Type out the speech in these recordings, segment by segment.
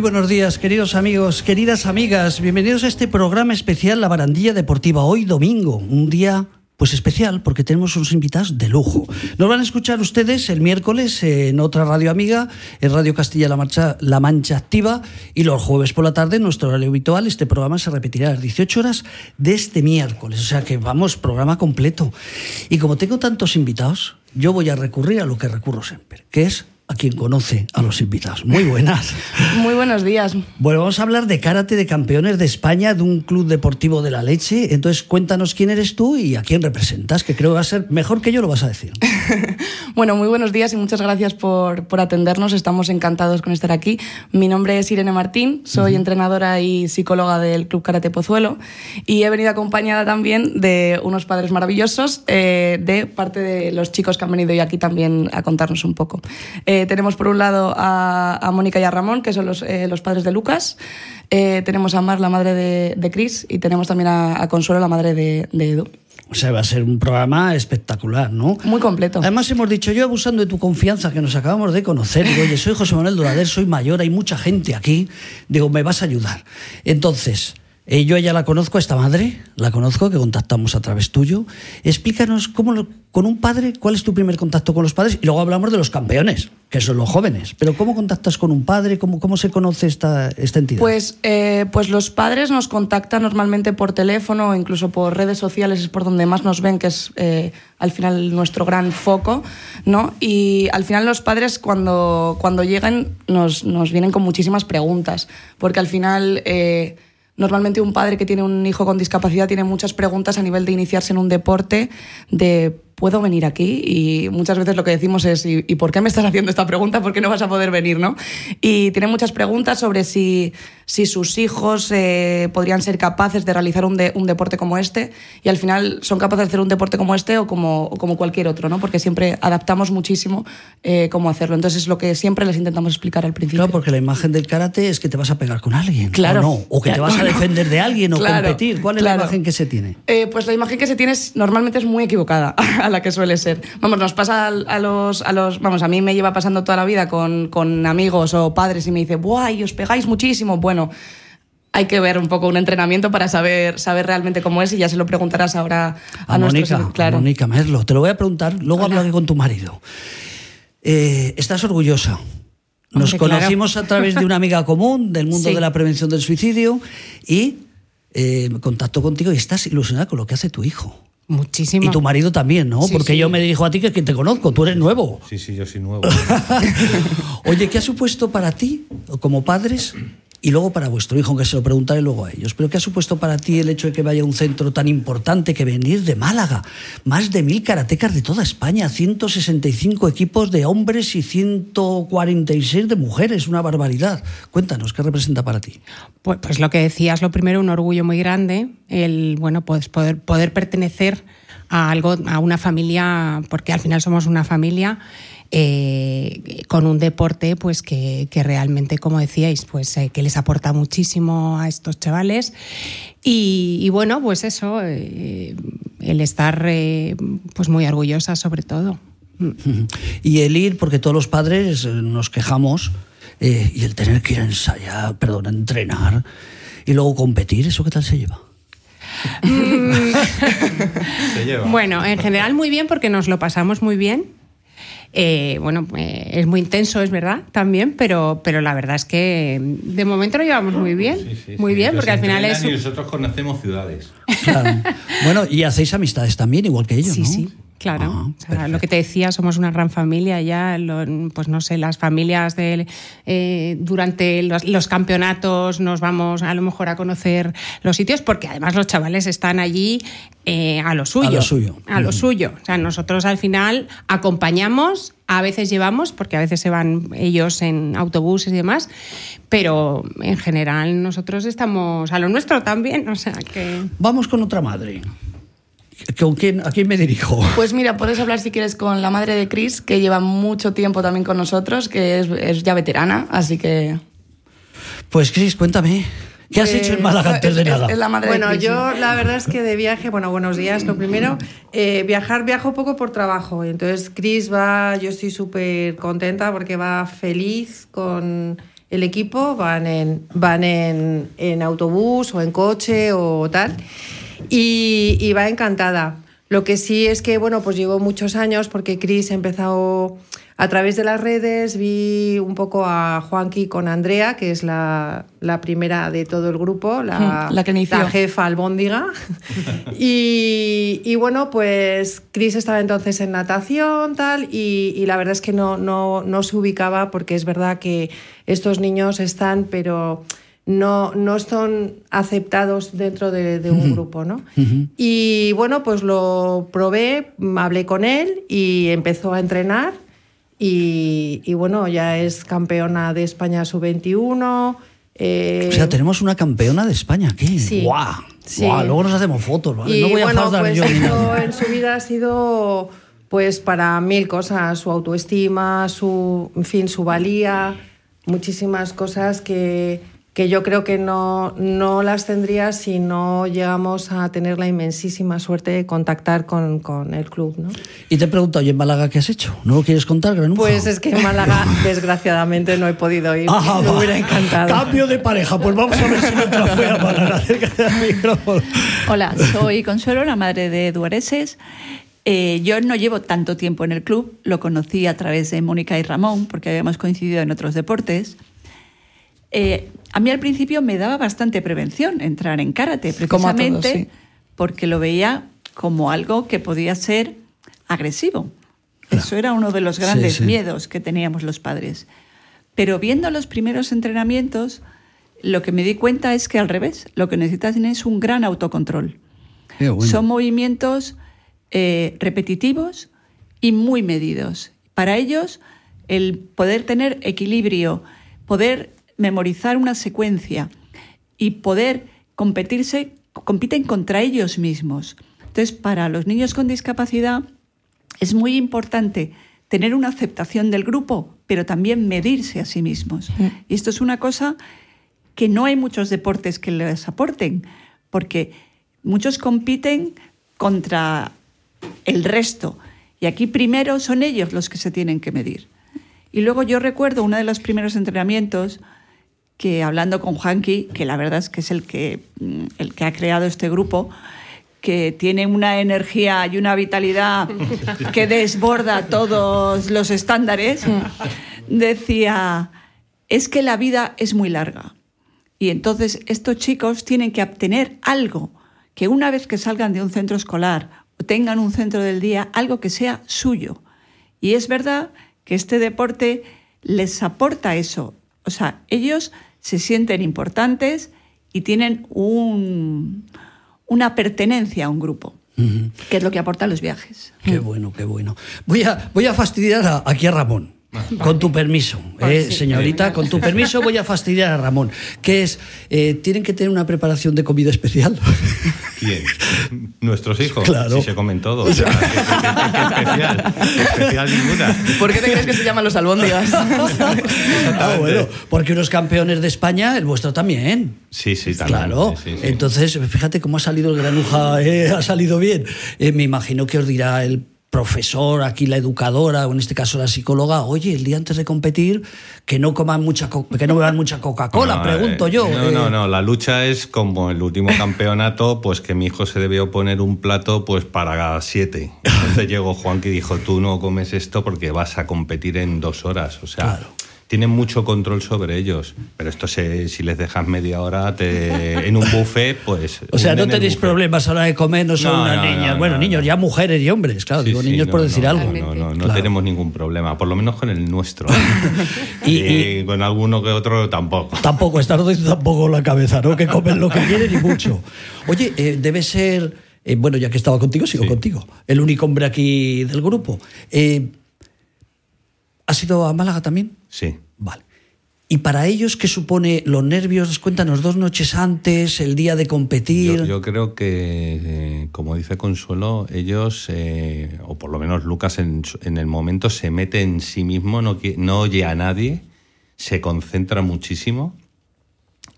muy buenos días, queridos amigos, queridas amigas. Bienvenidos a este programa especial La Barandilla Deportiva. Hoy domingo, un día pues especial porque tenemos unos invitados de lujo. Nos van a escuchar ustedes el miércoles en otra radio amiga, en Radio Castilla-La Mancha, La Mancha Activa, y los jueves por la tarde, en nuestro horario habitual, este programa se repetirá a las 18 horas de este miércoles. O sea que vamos, programa completo. Y como tengo tantos invitados, yo voy a recurrir a lo que recurro siempre, que es a quien conoce a los invitados. Muy buenas. Muy buenos días. Bueno, vamos a hablar de karate de campeones de España, de un club deportivo de la leche. Entonces, cuéntanos quién eres tú y a quién representas, que creo que va a ser mejor que yo lo vas a decir. bueno, muy buenos días y muchas gracias por, por, atendernos. Estamos encantados con estar aquí. Mi nombre es Irene Martín, soy entrenadora y psicóloga del Club Karate Pozuelo y he venido acompañada también de unos padres maravillosos, eh, de parte de los chicos que han venido hoy aquí también a contarnos un poco. Eh, eh, tenemos por un lado a, Mónica y a Ramón, que son los, eh, los padres de Lucas. Eh, tenemos a Mar, la madre de, de Chris. Y tenemos también a, Consuelo, la madre de, de, Edu. O sea, va a ser un programa espectacular, ¿no? Muy completo. Además, hemos dicho, yo abusando de tu confianza, que nos acabamos de conocer, digo, oye, soy José Manuel Dorader, soy mayor, hay mucha gente aquí, digo, me vas a ayudar. Entonces, yo ya la conozco, esta madre, la conozco, que contactamos a través tuyo. Explícanos cómo, con un padre, cuál es tu primer contacto con los padres y luego hablamos de los campeones, que son los jóvenes. Pero ¿cómo contactas con un padre? ¿Cómo, cómo se conoce esta, esta entidad? Pues, eh, pues los padres nos contactan normalmente por teléfono o incluso por redes sociales, es por donde más nos ven, que es eh, al final nuestro gran foco. ¿no? Y al final los padres cuando, cuando llegan nos, nos vienen con muchísimas preguntas, porque al final... Eh, Normalmente un padre que tiene un hijo con discapacidad tiene muchas preguntas a nivel de iniciarse en un deporte, de ¿puedo venir aquí? Y muchas veces lo que decimos es ¿y, por qué me estás haciendo esta pregunta? ¿Por qué no vas a poder venir? ¿no? Y tiene muchas preguntas sobre si, si sus hijos eh, podrían ser capaces de realizar un, un, deporte como este y al final son capaces de hacer un deporte como este o como, como cualquier otro, ¿no? porque siempre adaptamos muchísimo eh, cómo hacerlo. Entonces es lo que siempre les intentamos explicar al principio. Claro, porque la imagen del karate es que te vas a pegar con alguien. Claro. O, no, o que te vas a defender de alguien o competir. ¿Cuál es la imagen que se tiene? Eh, pues la imagen que se tiene es, normalmente es muy equivocada a la que suele ser. Vamos, nos pasa a los, a los. Vamos, a mí me lleva pasando toda la vida con, con amigos o padres y me dice, ¡buah! os pegáis muchísimo. Bueno hay que ver un poco un entrenamiento para saber, saber realmente cómo es y ya se lo preguntarás ahora a, a Mónica, claro. Mónica Merlo. Te lo voy a preguntar, luego hablaré con tu marido. Eh, ¿Estás orgullosa? Nos conocimos a través de una amiga común del mundo de la prevención del suicidio y eh, me contacto contigo y estás ilusionada con lo que hace tu hijo. Muchísimo. Y tu marido también, ¿no? Porque yo me dirijo a ti que es quien te conozco, tú eres nuevo. Sí, sí, yo soy nuevo. Oye, ¿qué ha supuesto para ti, como padres, y luego para vuestro hijo, que se lo preguntaré luego a ellos. Pero ¿qué ha supuesto para ti el hecho de que vaya a un centro tan importante que venir de Málaga? Más de mil karatecas de toda España, 165 equipos de hombres y 146 de mujeres, una barbaridad. Cuéntanos, ¿qué representa para ti? Pues, pues lo que decías, lo primero, un orgullo muy grande, el bueno, pues poder, poder pertenecer a algo, a una familia, porque al final somos una familia eh, con un deporte pues que, realmente, como decíais, pues eh, que les aporta muchísimo a estos chavales. Y, bueno, pues eso, eh, el estar pues muy orgullosa sobre todo. Y el ir, porque todos los padres nos quejamos, y el tener que ir a ensayar, perdón, a entrenar y luego competir, ¿eso qué tal se lleva? Mm. se lleva. Bueno, en general muy bien porque nos lo pasamos muy bien eh, bueno, eh, es muy intenso, es verdad, también, pero, pero la verdad es que de momento lo llevamos muy bien. muy bien, porque al final es. Y nosotros conocemos ciudades. Bueno, y hacéis amistades también, igual que ellos, sí, ¿no? Sí, Claro, ah, lo que te decía, somos una gran familia ya, pues no sé, las familias de, eh, durante los, campeonatos nos vamos a lo mejor a conocer los sitios, porque además los chavales están allí eh, a lo suyo. A lo suyo. A lo suyo. O sea, nosotros al final acompañamos, a veces llevamos, porque a veces se van ellos en autobuses y demás, pero en general nosotros estamos a lo nuestro también, o sea que... Vamos con otra madre. ¿Con quién, ¿A quién me dirijo? Pues mira, puedes hablar si quieres con la madre de Chris, que lleva mucho tiempo también con nosotros, que es, ya veterana, así que... Pues Chris, cuéntame. ¿Qué has hecho en Málaga antes de nada? la madre bueno, yo la verdad es que de viaje, bueno, buenos días, lo primero, eh, viajar viajo poco por trabajo. Entonces Chris va, yo estoy súper contenta porque va feliz con el equipo, van en, van en, en autobús o en coche o tal, y, y va encantada. Lo que sí es que, bueno, pues llevo muchos años porque Chris ha empezado a través de las redes, vi un poco a Juanqui con Andrea, que es la, la primera de todo el grupo, la, Mm, la que inició. la jefa albóndiga. y, y bueno, pues Chris estaba entonces en natación, tal, y, y la verdad es que no, no, no se ubicaba porque es verdad que estos niños están, pero no, no son aceptados dentro de, de un grupo, ¿no? Y bueno, pues lo probé, hablé con él y empezó a entrenar. Y, y bueno, ya es campeona de España sub-21. eh, O sea, tenemos una campeona de España aquí. Sí. ¡Guau! Sí. Guau, Luego nos hacemos fotos, ¿vale? Y no voy a bueno, faltar pues yo esto en su vida ha sido pues para mil cosas, su autoestima, su, en fin, su valía, muchísimas cosas que, que yo creo que no, no las tendría si no llegamos a tener la inmensísima suerte de contactar con, con el club. ¿no? Y te he preguntado, ¿y en Málaga qué has hecho? ¿No lo quieres contar, Granuja? Pues es que en Málaga, desgraciadamente, no he podido ir. Ah, me hubiera encantado. Cambio de pareja. Pues vamos a ver si nuestra fue a Málaga. Acércate al micrófono. Hola, soy Consuelo, la madre de Duareses. Eh, yo no llevo tanto tiempo en el club, lo conocí a través de Mónica y Ramón, porque habíamos coincidido en otros deportes. Eh, a mí al principio me daba bastante prevención entrar en karate, todos, precisamente sí. porque lo veía como algo que podía ser agresivo. Eso era uno de los grandes sí. miedos que teníamos los padres. Pero viendo los primeros entrenamientos, lo que me di cuenta es que al revés, lo que necesitan es un gran autocontrol. Bueno. Son movimientos eh, repetitivos y muy medidos. Para ellos, el poder tener equilibrio, poder memorizar una secuencia y poder competirse, compiten contra ellos mismos. Entonces, para los niños con discapacidad es muy importante tener una aceptación del grupo, pero también medirse a sí mismos. Y esto es una cosa que no hay muchos deportes que les aporten, porque muchos compiten contra el resto. Y aquí primero son ellos los que se tienen que medir. Y luego yo recuerdo uno de los primeros entrenamientos que hablando con Juanqui, que la verdad es que es el que, mm, el que ha creado este grupo, que tiene una energía y una vitalidad que desborda todos los estándares, decía, es que la vida es muy larga. Y entonces estos chicos tienen que obtener algo que una vez que salgan de un centro escolar o tengan un centro del día, algo que sea suyo. Y es verdad que este deporte les aporta eso. O sea, ellos se sienten importantes y tienen un- una pertenencia a un grupo, que es lo que aportan los viajes. Qué bueno, qué bueno. Voy a, voy a fastidiar a- aquí a Ramón. Con tu permiso, eh, señorita, con tu permiso voy a fastidiar a Ramón. Que es, eh, tienen que tener una preparación de comida especial. ¿Quién? Nuestros hijos. Claro. Sí, se comen todo. O sea, ¿qué, qué- qué- qué especial? ¿Qué especial ninguna. ¿Por qué te crees que se llaman los albóndigas? Ah, bueno, porque unos campeones de España, el vuestro también. Sí, sí, también. Claro, Sí, sí, sí. entonces fíjate cómo ha salido el granuja, eh, ha salido bien. Eh, me imagino que os dirá el profesor, aquí la educadora, o en este caso la psicóloga, oye, el día antes de competir, que no coman mucha que no beban mucha Coca-Cola, No, pregunto eh, yo. No, eh. no, no. La lucha es como el último campeonato, pues que mi hijo se debió poner un plato pues para siete. Entonces llegó Juan que dijo, tú no comes esto porque vas a competir en dos horas. O sea, Claro. Tienen mucho control sobre ellos. Pero esto se, si les dejas media hora te- en un buffet, pues... O sea, no tenéis problemas a la hora de comer, no son No, niñas. no, bueno, no, niños, ya mujeres y hombres, claro, Sí, digo sí, niños no, por decir algo. No, no, no Claro. tenemos ningún problema, por lo menos con el nuestro. Y- y, con alguno que otro tampoco. Tampoco, estar tampoco la cabeza, ¿no? Que comen lo que quieren y mucho. Oye, eh, debe ser, eh, bueno, ya que estaba contigo, sigo Sí. contigo, el único hombre aquí del grupo. Eh, ¿Has ido a Málaga también? Sí. Vale. ¿Y para ellos qué supone los nervios? Cuéntanos, dos noches antes, el día de competir. Yo, yo creo que, eh, como dice Consuelo, ellos, eh, o por lo menos Lucas en, el momento, se mete en sí mismo, no, no oye a nadie, se concentra muchísimo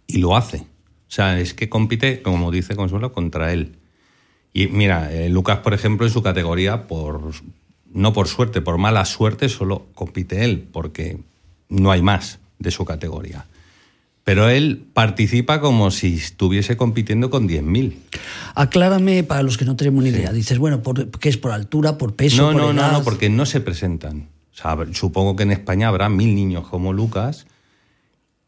y lo hace. O sea, es que compite, como dice Consuelo, contra él. Y mira, eh, Lucas, por ejemplo, en su categoría, por no por suerte, por mala suerte, solo compite él, porque no hay más de su categoría. Pero él participa como si estuviese compitiendo con 10.000. Aclárame para los que no tenemos ni idea. Dices, bueno, por, ¿qué es por altura, por peso? No, por no, no, edad? no, porque no se presentan. O sea, supongo que en España habrá mil niños como Lucas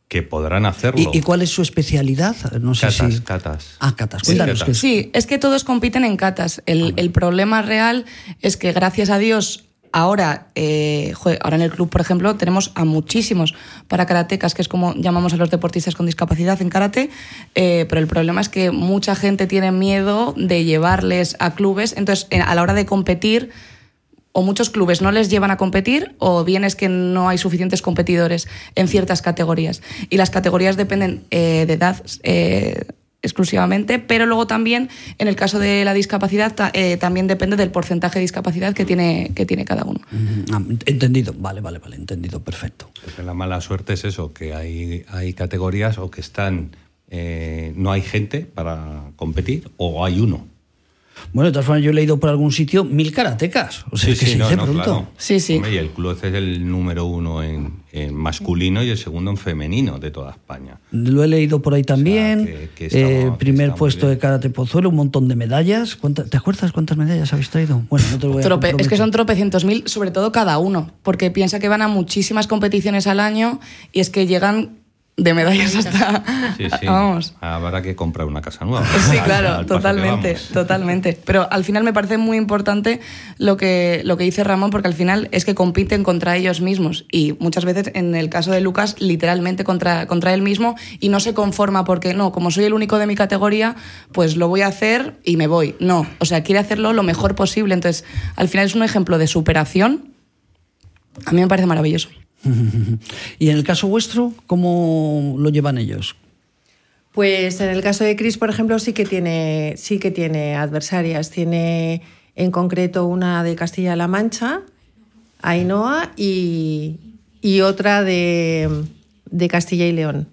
que podrán hacerlo. ¿Y, y cuál es su especialidad? No sé Catas, si. catas. Ah, catas. Sí, Cuéntanos. catas. qué es. Sí, es que todos compiten en catas. El, el problema real es que gracias a Dios ahora, eh, ahora en el club, por ejemplo, tenemos a muchísimos para karatecas, que es como llamamos a los deportistas con discapacidad en karate, eh, pero el problema es que mucha gente tiene miedo de llevarles a clubes, entonces en- a la hora de competir o muchos clubes no les llevan a competir o bien es que no hay suficientes competidores en ciertas categorías. Y las categorías dependen eh, de edad exclusivamente, pero luego también en el caso de la discapacidad ta- eh, también depende del porcentaje de discapacidad que tiene, que tiene cada uno. Ah, entendido. Vale, vale, vale. Entendido. Perfecto. Porque la mala suerte es eso, que hay, hay categorías o que están, eh, no hay gente para competir o hay uno. Bueno, de todas formas, yo he leído por algún sitio mil karatecas. O sea, que se no, dice no, pronto. claro. Sí, sí. Hombre, y el club es el número uno en, en masculino y el segundo en femenino de toda España. Lo he leído por ahí también. que- que está- Eh, primer puesto de karate Pozuelo, un montón de medallas. ¿Cuántas- ¿Te acuerdas cuántas medallas habéis traído? Bueno, no te lo voy a Trope- es que son tropecientos mil, sobre todo cada uno, porque piensa que van a muchísimas competiciones al año y es que llegan de medallas hasta... Sí, sí. Vamos. Habrá que comprar una casa nueva. Sí, claro, totalmente, totalmente. Pero al final me parece muy importante lo que, lo que dice Ramón, porque al final es que compiten contra ellos mismos. Y muchas veces, en el caso de Lucas, literalmente contra, contra él mismo, y no se conforma porque, no, como soy el único de mi categoría, pues lo voy a hacer y me voy. No, o sea, quiere hacerlo lo mejor posible. Entonces, al final es un ejemplo de superación. A mí me parece maravilloso. Y en el caso vuestro, ¿cómo lo llevan ellos? Pues en el caso de Chris, por ejemplo, sí que tiene, sí que tiene adversarias. Tiene en concreto una de Castilla-La Mancha, Ainhoa, y, y otra de, de Castilla y León.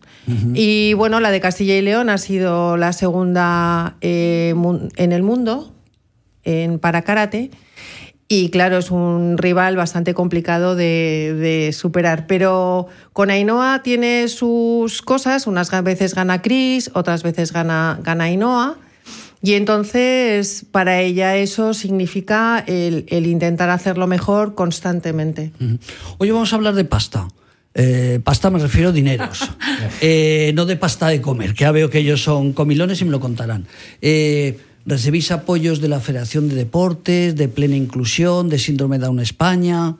Y bueno, la de Castilla y León ha sido la segunda eh, en el mundo en para karate. Y claro, es un rival bastante complicado de, de superar. Pero con Ainhoa tiene sus cosas. Unas veces gana Chris, otras veces gana, gana Ainhoa. Y entonces para ella eso significa el, el intentar hacerlo mejor constantemente. Hoy vamos a hablar de pasta. Eh, pasta me refiero a dineros, Eh, no de pasta de comer, que ya veo que ellos son comilones y me lo contarán. Eh, ¿Recibís apoyos de la Federación de Deportes, de Plena Inclusión, de Síndrome Down España?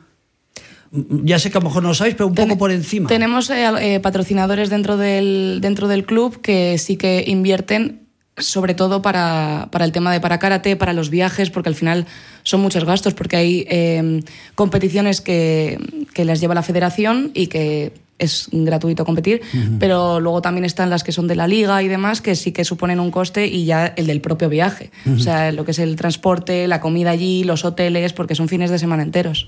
Mm, Ya sé que a lo mejor no lo sabéis, pero un poco por encima. Tenemos eh, eh, patrocinadores dentro del, dentro del club que sí que invierten sobre todo para, para el tema de para karate, para los viajes, porque al final son muchos gastos, porque hay eh, competiciones que, que las lleva la federación y que es gratuito competir, pero luego también están las que son de la liga y demás, que sí que suponen un coste y ya el del propio viaje. O sea, lo que es el transporte, la comida allí, los hoteles, porque son fines de semana enteros.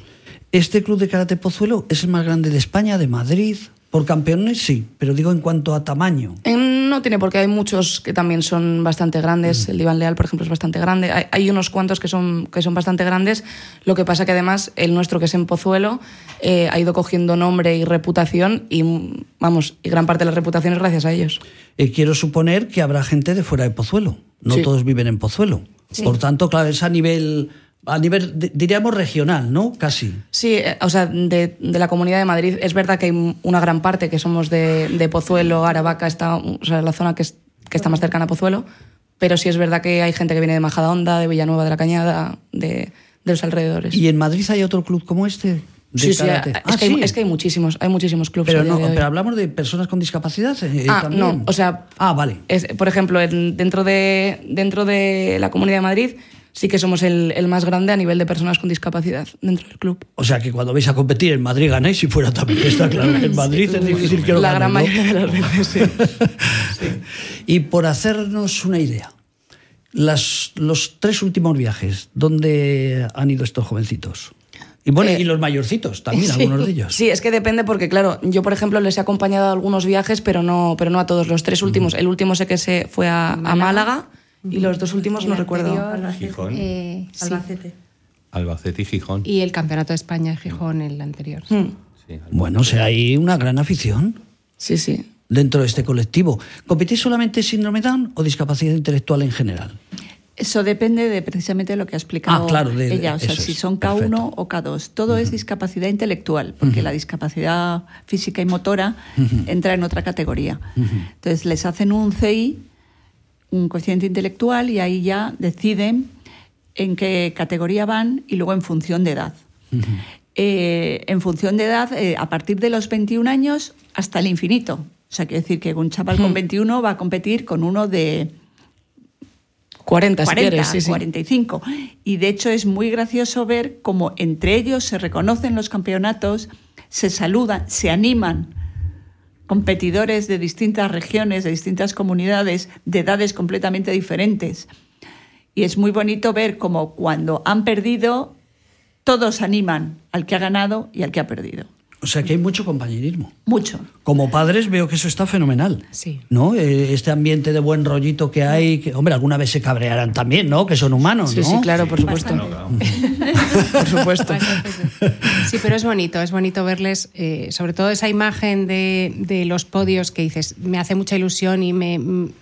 ¿Este club de karate Pozuelo es el más grande de España, de Madrid? Por campeones sí, pero digo en cuanto a tamaño. En- No tiene porque hay muchos que también son bastante grandes. El Iván Leal, por ejemplo, es bastante grande. Hay, hay unos cuantos que son, que son bastante grandes. Lo que pasa que además el nuestro, que es en Pozuelo, eh, ha ido cogiendo nombre y reputación y, mm, vamos, y gran parte de la reputación es gracias a ellos. Eh, quiero suponer que habrá gente de fuera de Pozuelo. No Sí. todos viven en Pozuelo. Por tanto, claro, es a nivel, a nivel, diríamos regional, ¿no? Casi. Sí, eh, o sea, de, de la Comunidad de Madrid es verdad que hay una gran parte que somos de, de Pozuelo, Aravaca, está, o sea, la zona que, es- que está más cercana a Pozuelo, pero sí es verdad que hay gente que viene de Majadahonda, de Villanueva de la Cañada, de, de los alrededores. ¿Y en Madrid hay otro club como este? Sí, sí, karate? es, Ah, que hay, sí. es que hay muchísimos, hay muchísimos clubes. Pero, no, pero hablamos de personas con discapacidad. eh, Ah, también. no, o sea, Ah, vale. es- por ejemplo, en- dentro, de, dentro de la Comunidad de Madrid sí que somos el, el más grande a nivel de personas con discapacidad dentro del club. O sea que cuando vais a competir en Madrid ganáis y fuera también. Está claro en Madrid es difícil que lo La gran ganen, ¿no? mayoría de las veces, sí. Y por hacernos una idea, las, los tres últimos viajes, ¿dónde han ido estos jovencitos? Y bueno, Eh, y los mayorcitos también, Sí. algunos de ellos. Sí, es que depende porque, claro, yo, por ejemplo, les he acompañado a algunos viajes, pero no, pero no a todos. Los tres últimos, el último sé que se fue a, a Málaga y los dos últimos no recuerdo. Gijón, Eh, sí. Albacete. Albacete y Gijón. Y el Campeonato de España de Gijón, el anterior. Mm. sí. Bueno, o sea, hay una gran afición Sí, sí. dentro de este colectivo. ¿Competís solamente síndrome Down o discapacidad intelectual en general? Eso depende de precisamente lo que ha explicado Ah, claro, de- de- ella, o sea, si son K1 perfecto. o K2. Todo es discapacidad intelectual, porque la discapacidad física y motora entra en otra categoría. Entonces les hacen un CI, un coeficiente intelectual, y ahí ya deciden en qué categoría van y luego en función de edad. Eh, en función de edad, eh, a partir de los 21 años hasta el infinito. O sea, quiere decir que un chaval con 21 va a competir con uno de 40, si 40, quieres, sí, sí. 45. Y de hecho es muy gracioso ver cómo entre ellos se reconocen los campeonatos, se saludan, se animan competidores de distintas regiones, de distintas comunidades, de edades completamente diferentes. Y es muy bonito ver cómo cuando han perdido, todos animan al que ha ganado y al que ha perdido. O sea, que hay mucho compañerismo. Mucho. Como padres veo que eso está fenomenal. Sí. ¿No? Eh, Este ambiente de buen rollito que hay, que, hombre, alguna vez se cabrearán también, ¿no? Que son humanos, Sí, ¿no? sí, claro, por supuesto. por supuesto. Sí, pero es bonito, es bonito verles, eh, sobre todo esa imagen de, de los podios que dices, me hace mucha ilusión y me,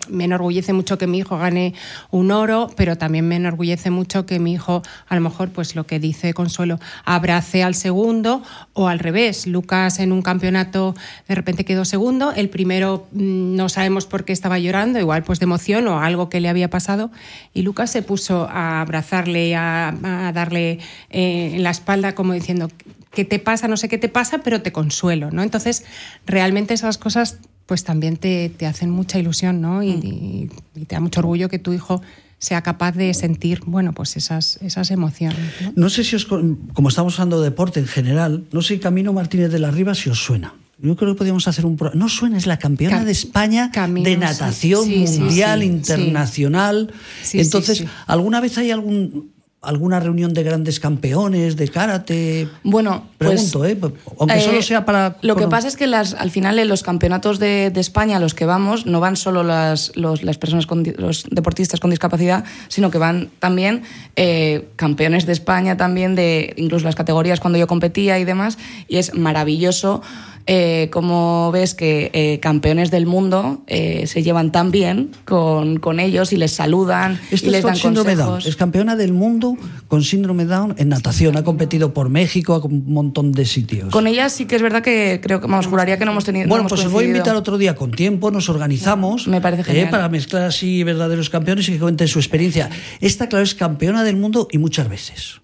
me enorgullece mucho que mi hijo gane un oro, pero también me enorgullece mucho que mi hijo, a lo mejor, pues lo que dice Consuelo, abrace al segundo o al revés. Lucas en un campeonato de repente quedó segundo, el primero mm, no sabemos por qué estaba llorando, igual pues de emoción o algo que le había pasado, y Lucas se puso a abrazarle, a, a darle eh, en la espalda como diciendo, ¿qué te pasa? No sé qué te pasa, pero te consuelo, ¿no? Entonces, realmente esas cosas pues también te, te hacen mucha ilusión, ¿no? Y, y- y te da mucho orgullo que tu hijo sea capaz de sentir, bueno, pues esas, esas emociones. ¿no? No sé si os, como estamos hablando de deporte en general, no sé Camino Martínez de la Riva si os suena. Yo creo que podríamos hacer un programa. No suena, es la campeona Cam- de España Camino, de natación Sí, sí, mundial, sí, internacional. Sí, sí, Entonces. ¿alguna vez hay algún alguna reunión de grandes campeones de karate? Bueno, pues, Pregunto, ¿eh? Aunque eh, solo sea para. Lo que pasa es que las, al final en los campeonatos de, de España a los que vamos no van solo las, los- las personas con los deportistas con discapacidad, sino que van también eh, campeones de España también de incluso las categorías cuando yo competía y demás y es maravilloso eh, como ves que eh, campeones del mundo eh, se llevan tan bien con, con ellos y les saludan y es les con dan síndrome Down. consejos. Es campeona del mundo con síndrome Down en natación. Ha competido por México, a un montón de sitios. Con ellas sí que es verdad que creo que, vamos, juraría que no hemos tenido. no Bueno, hemos pues os voy a invitar otro día con tiempo, nos organizamos. Me parece genial. eh, para mezclar así verdaderos campeones y que cuenten su experiencia. Esta, claro, es campeona del mundo y muchas veces.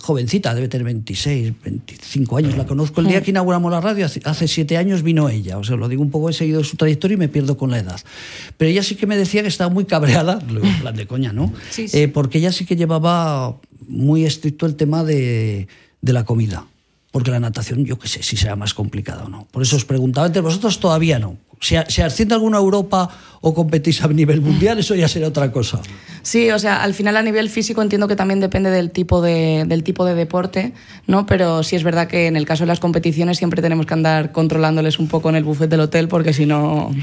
Jovencita, debe tener 26, 25 años. La conozco el día que inauguramos la radio, hace, siete años vino ella. O sea, lo digo un poco, he seguido su trayectoria y me pierdo con la edad. Pero ella sí que me decía que estaba muy cabreada, plan de coña, ¿no? Sí, sí. Eh, porque ella sí que llevaba muy estricto el tema de, de la comida. Porque la natación, yo qué sé, si será más complicado o no. Por eso os preguntaba, entre vosotros todavía no. Si asciende alguna Europa o competís a nivel mundial, eso ya será otra cosa. Sí, o sea, al final a nivel físico entiendo que también depende del tipo de, del tipo de deporte, ¿no? Pero sí es verdad que en el caso de las competiciones siempre tenemos que andar controlándoles un poco en el buffet del hotel porque si no...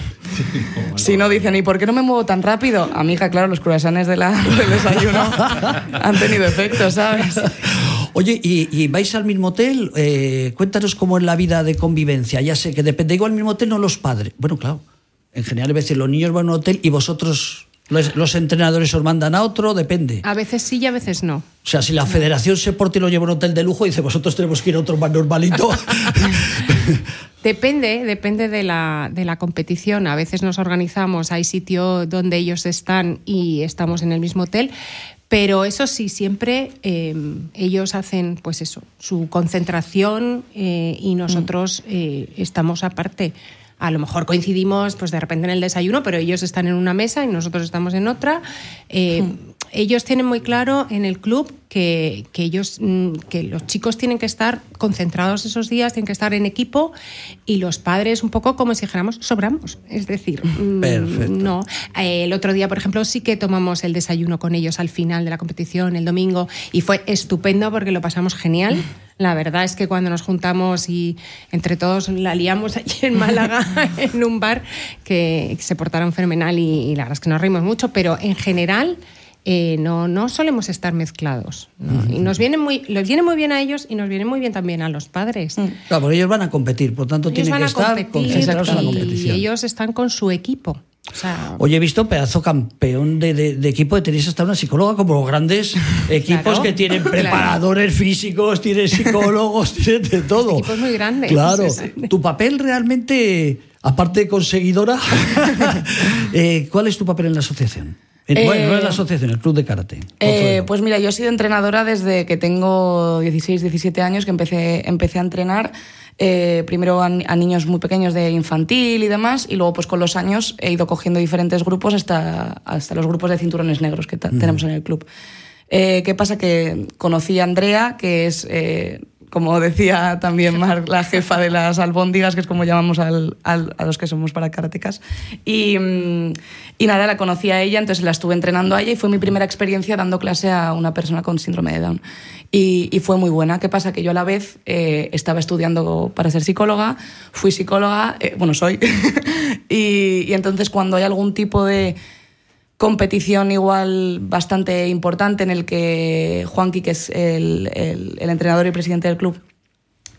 si no dicen, ¿y por qué no me muevo tan rápido? A mi hija, claro, los croissants de la, del desayuno han tenido efecto, ¿sabes? Oye, ¿y, y vais al mismo hotel? Eh, cuéntanos cómo es la vida de convivencia. Ya sé que depende igual al mismo hotel, no los padres. Bueno, claro. En general, a veces los niños van a un hotel y vosotros, los, los entrenadores, os mandan a otro, depende. A veces sí y a veces no. O sea, si la federación se porta y lo lleva a un hotel de lujo, dice, vosotros tenemos que ir a otro más normalito. Depende, depende de la, de la competición. A veces nos organizamos, hay sitio donde ellos están y estamos en el mismo hotel, pero eso sí, siempre eh, ellos hacen pues eso, su concentración eh, y nosotros eh, estamos aparte. A lo mejor coincidimos pues de repente en el desayuno, pero ellos están en una mesa y nosotros estamos en otra. Eh, ellos tienen muy claro en el club que, que ellos mm, que los chicos tienen que estar concentrados esos días, tienen que estar en equipo y los padres un poco como si dijéramos sobramos. Es decir, mm, Perfecto. no. El otro día, por ejemplo, sí que tomamos el desayuno con ellos al final de la competición, el domingo, y fue estupendo porque lo pasamos genial. La verdad es que cuando nos juntamos y entre todos la liamos allí en Málaga, en un bar, que se portaron fenomenal y, y la verdad es que nos reímos mucho, pero en general eh, no, no solemos estar mezclados. ¿no? Y nos viene muy, les viene muy bien a ellos y nos viene muy bien también a los padres. Claro, porque ellos van a competir, por tanto Ellos tienen van que a estar concentrados en la y competición. ellos están con su equipo. O sea, Oye, he visto pedazo campeón de, de- de equipo de tenéis hasta una psicóloga como los grandes equipos Claro. que tienen Claro. preparadores físicos, tienen psicólogos, tienen de todo. equipos muy grandes. Claro. Tu papel realmente, aparte de conseguidora, eh, ¿cuál es tu papel en la asociación? En- Eh, bueno, no en la asociación, el club de karate. Eh, pues mira, yo he sido entrenadora desde que tengo 16, 17 años, que empecé, empecé a entrenar. eh, primero a, ni- a niños muy pequeños de infantil y demás, y luego pues con los años he ido cogiendo diferentes grupos hasta, hasta los grupos de cinturones negros que tenemos en el club. Eh, ¿Qué pasa? Que conocí a Andrea, que es, eh, como decía también Mar, la jefa de las albóndigas, que es como llamamos al- al- a los que somos para karatecas. Y, mm, y nada, la conocí a ella, entonces la estuve entrenando a ella y fue mi primera experiencia dando clase a una persona con síndrome de Down. Y, y fue muy buena. ¿Qué pasa? Que yo a la vez eh, estaba estudiando para ser psicóloga, fui psicóloga, eh, bueno, soy, y, y entonces cuando hay algún tipo de competición igual bastante importante en el que Juanqui, que es el, entrenador y presidente del club,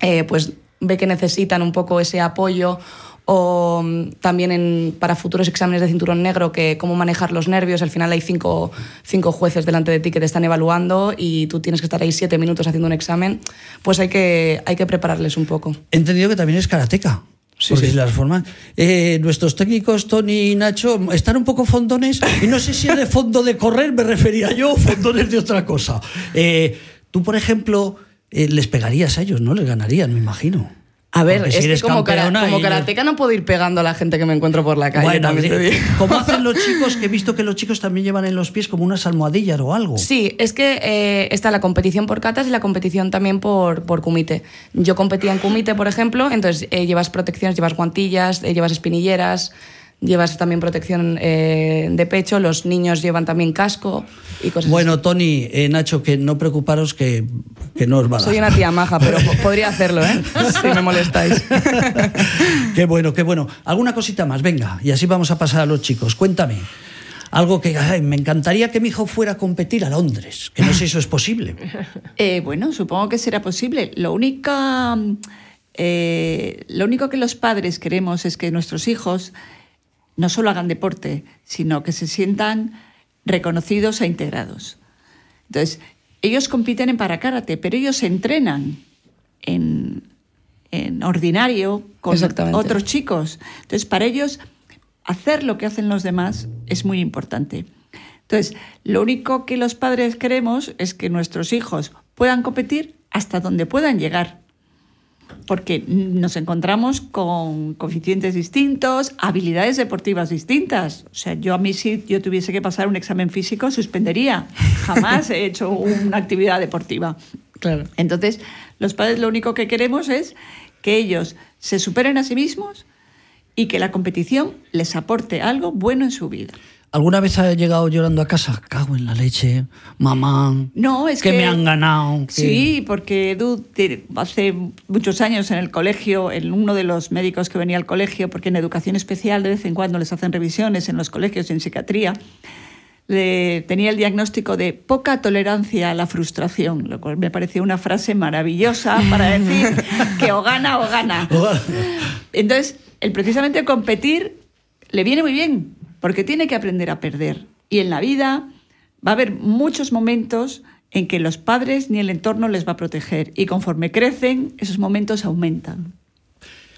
eh, pues ve que necesitan un poco ese apoyo o mm, también para futuros exámenes de cinturón negro, que cómo manejar los nervios. Al final hay cinco, cinco jueces delante de ti que te están evaluando y tú tienes que estar ahí siete minutos haciendo un examen, pues hay que, hay que prepararles un poco. He entendido que también es karateca. Sí, porque sí. las forman. Eh, nuestros técnicos, Tony y Nacho, están un poco fondones. Y no sé si de fondo de correr, me refería yo, o fondones de otra cosa. Eh, tú, por ejemplo, eh, les pegarías a ellos, ¿no? Les ganarían, me imagino. A ver, Porque si es que como, cara- como karateca no puedo ir pegando a la gente que me encuentro por la calle. Bueno, también te digo. como hacen los chicos, que he visto que los chicos también llevan en los pies como unas almohadillas o algo. Sí, es que eh, está la competición por catas y la competición también por, por kumite. Yo competía en kumite, por ejemplo, entonces eh, llevas protecciones, llevas guantillas, eh, llevas espinilleras, llevas también protección eh, de pecho, los niños llevan también casco y cosas Bueno, Tony, eh, Nacho, que no preocuparos que, que no os va a así. dar. Soy una tía maja, pero po- podría hacerlo, ¿eh? si me molestáis. qué bueno, qué bueno. ¿Alguna cosita más? Venga, y así vamos a pasar a los chicos. Cuéntame. Algo que ay, me encantaría que mi hijo fuera a competir a Londres, que no sé si eso es posible. Eh, bueno, supongo que será posible. Lo único, eh, lo único que los padres queremos es que nuestros hijos no solo hagan deporte, sino que se sientan reconocidos e integrados. Entonces, ellos compiten en parakarate, pero ellos se entrenan en, en ordinario con otros chicos. Entonces, para ellos, hacer lo que hacen los demás es muy importante. Entonces, lo único que los padres queremos es que nuestros hijos puedan competir hasta donde puedan llegar. Porque nos encontramos con coeficientes distintos, habilidades deportivas distintas. O sea, yo a mí si yo tuviese que pasar un examen físico, suspendería. Jamás he hecho una actividad deportiva. Claro. Entonces, los padres lo único que queremos es que ellos se superen a sí mismos y que la competición les aporte algo bueno en su vida. ¿Alguna vez ha llegado llorando a casa? Cago en la leche, mamá. No, es que, que... me han ganado. que- Sí, porque Edu hace muchos años en el colegio, en uno de los médicos que venía al colegio, porque en educación especial de vez en cuando les hacen revisiones en los colegios y en psiquiatría, le- tenía el diagnóstico de poca tolerancia a la frustración, lo cual me pareció una frase maravillosa para decir que o gana o gana. Entonces, el precisamente competir le viene muy bien, porque tiene que aprender a perder. Y en la vida va a haber muchos momentos en que los padres ni el entorno les va a proteger. Y conforme crecen, esos momentos aumentan.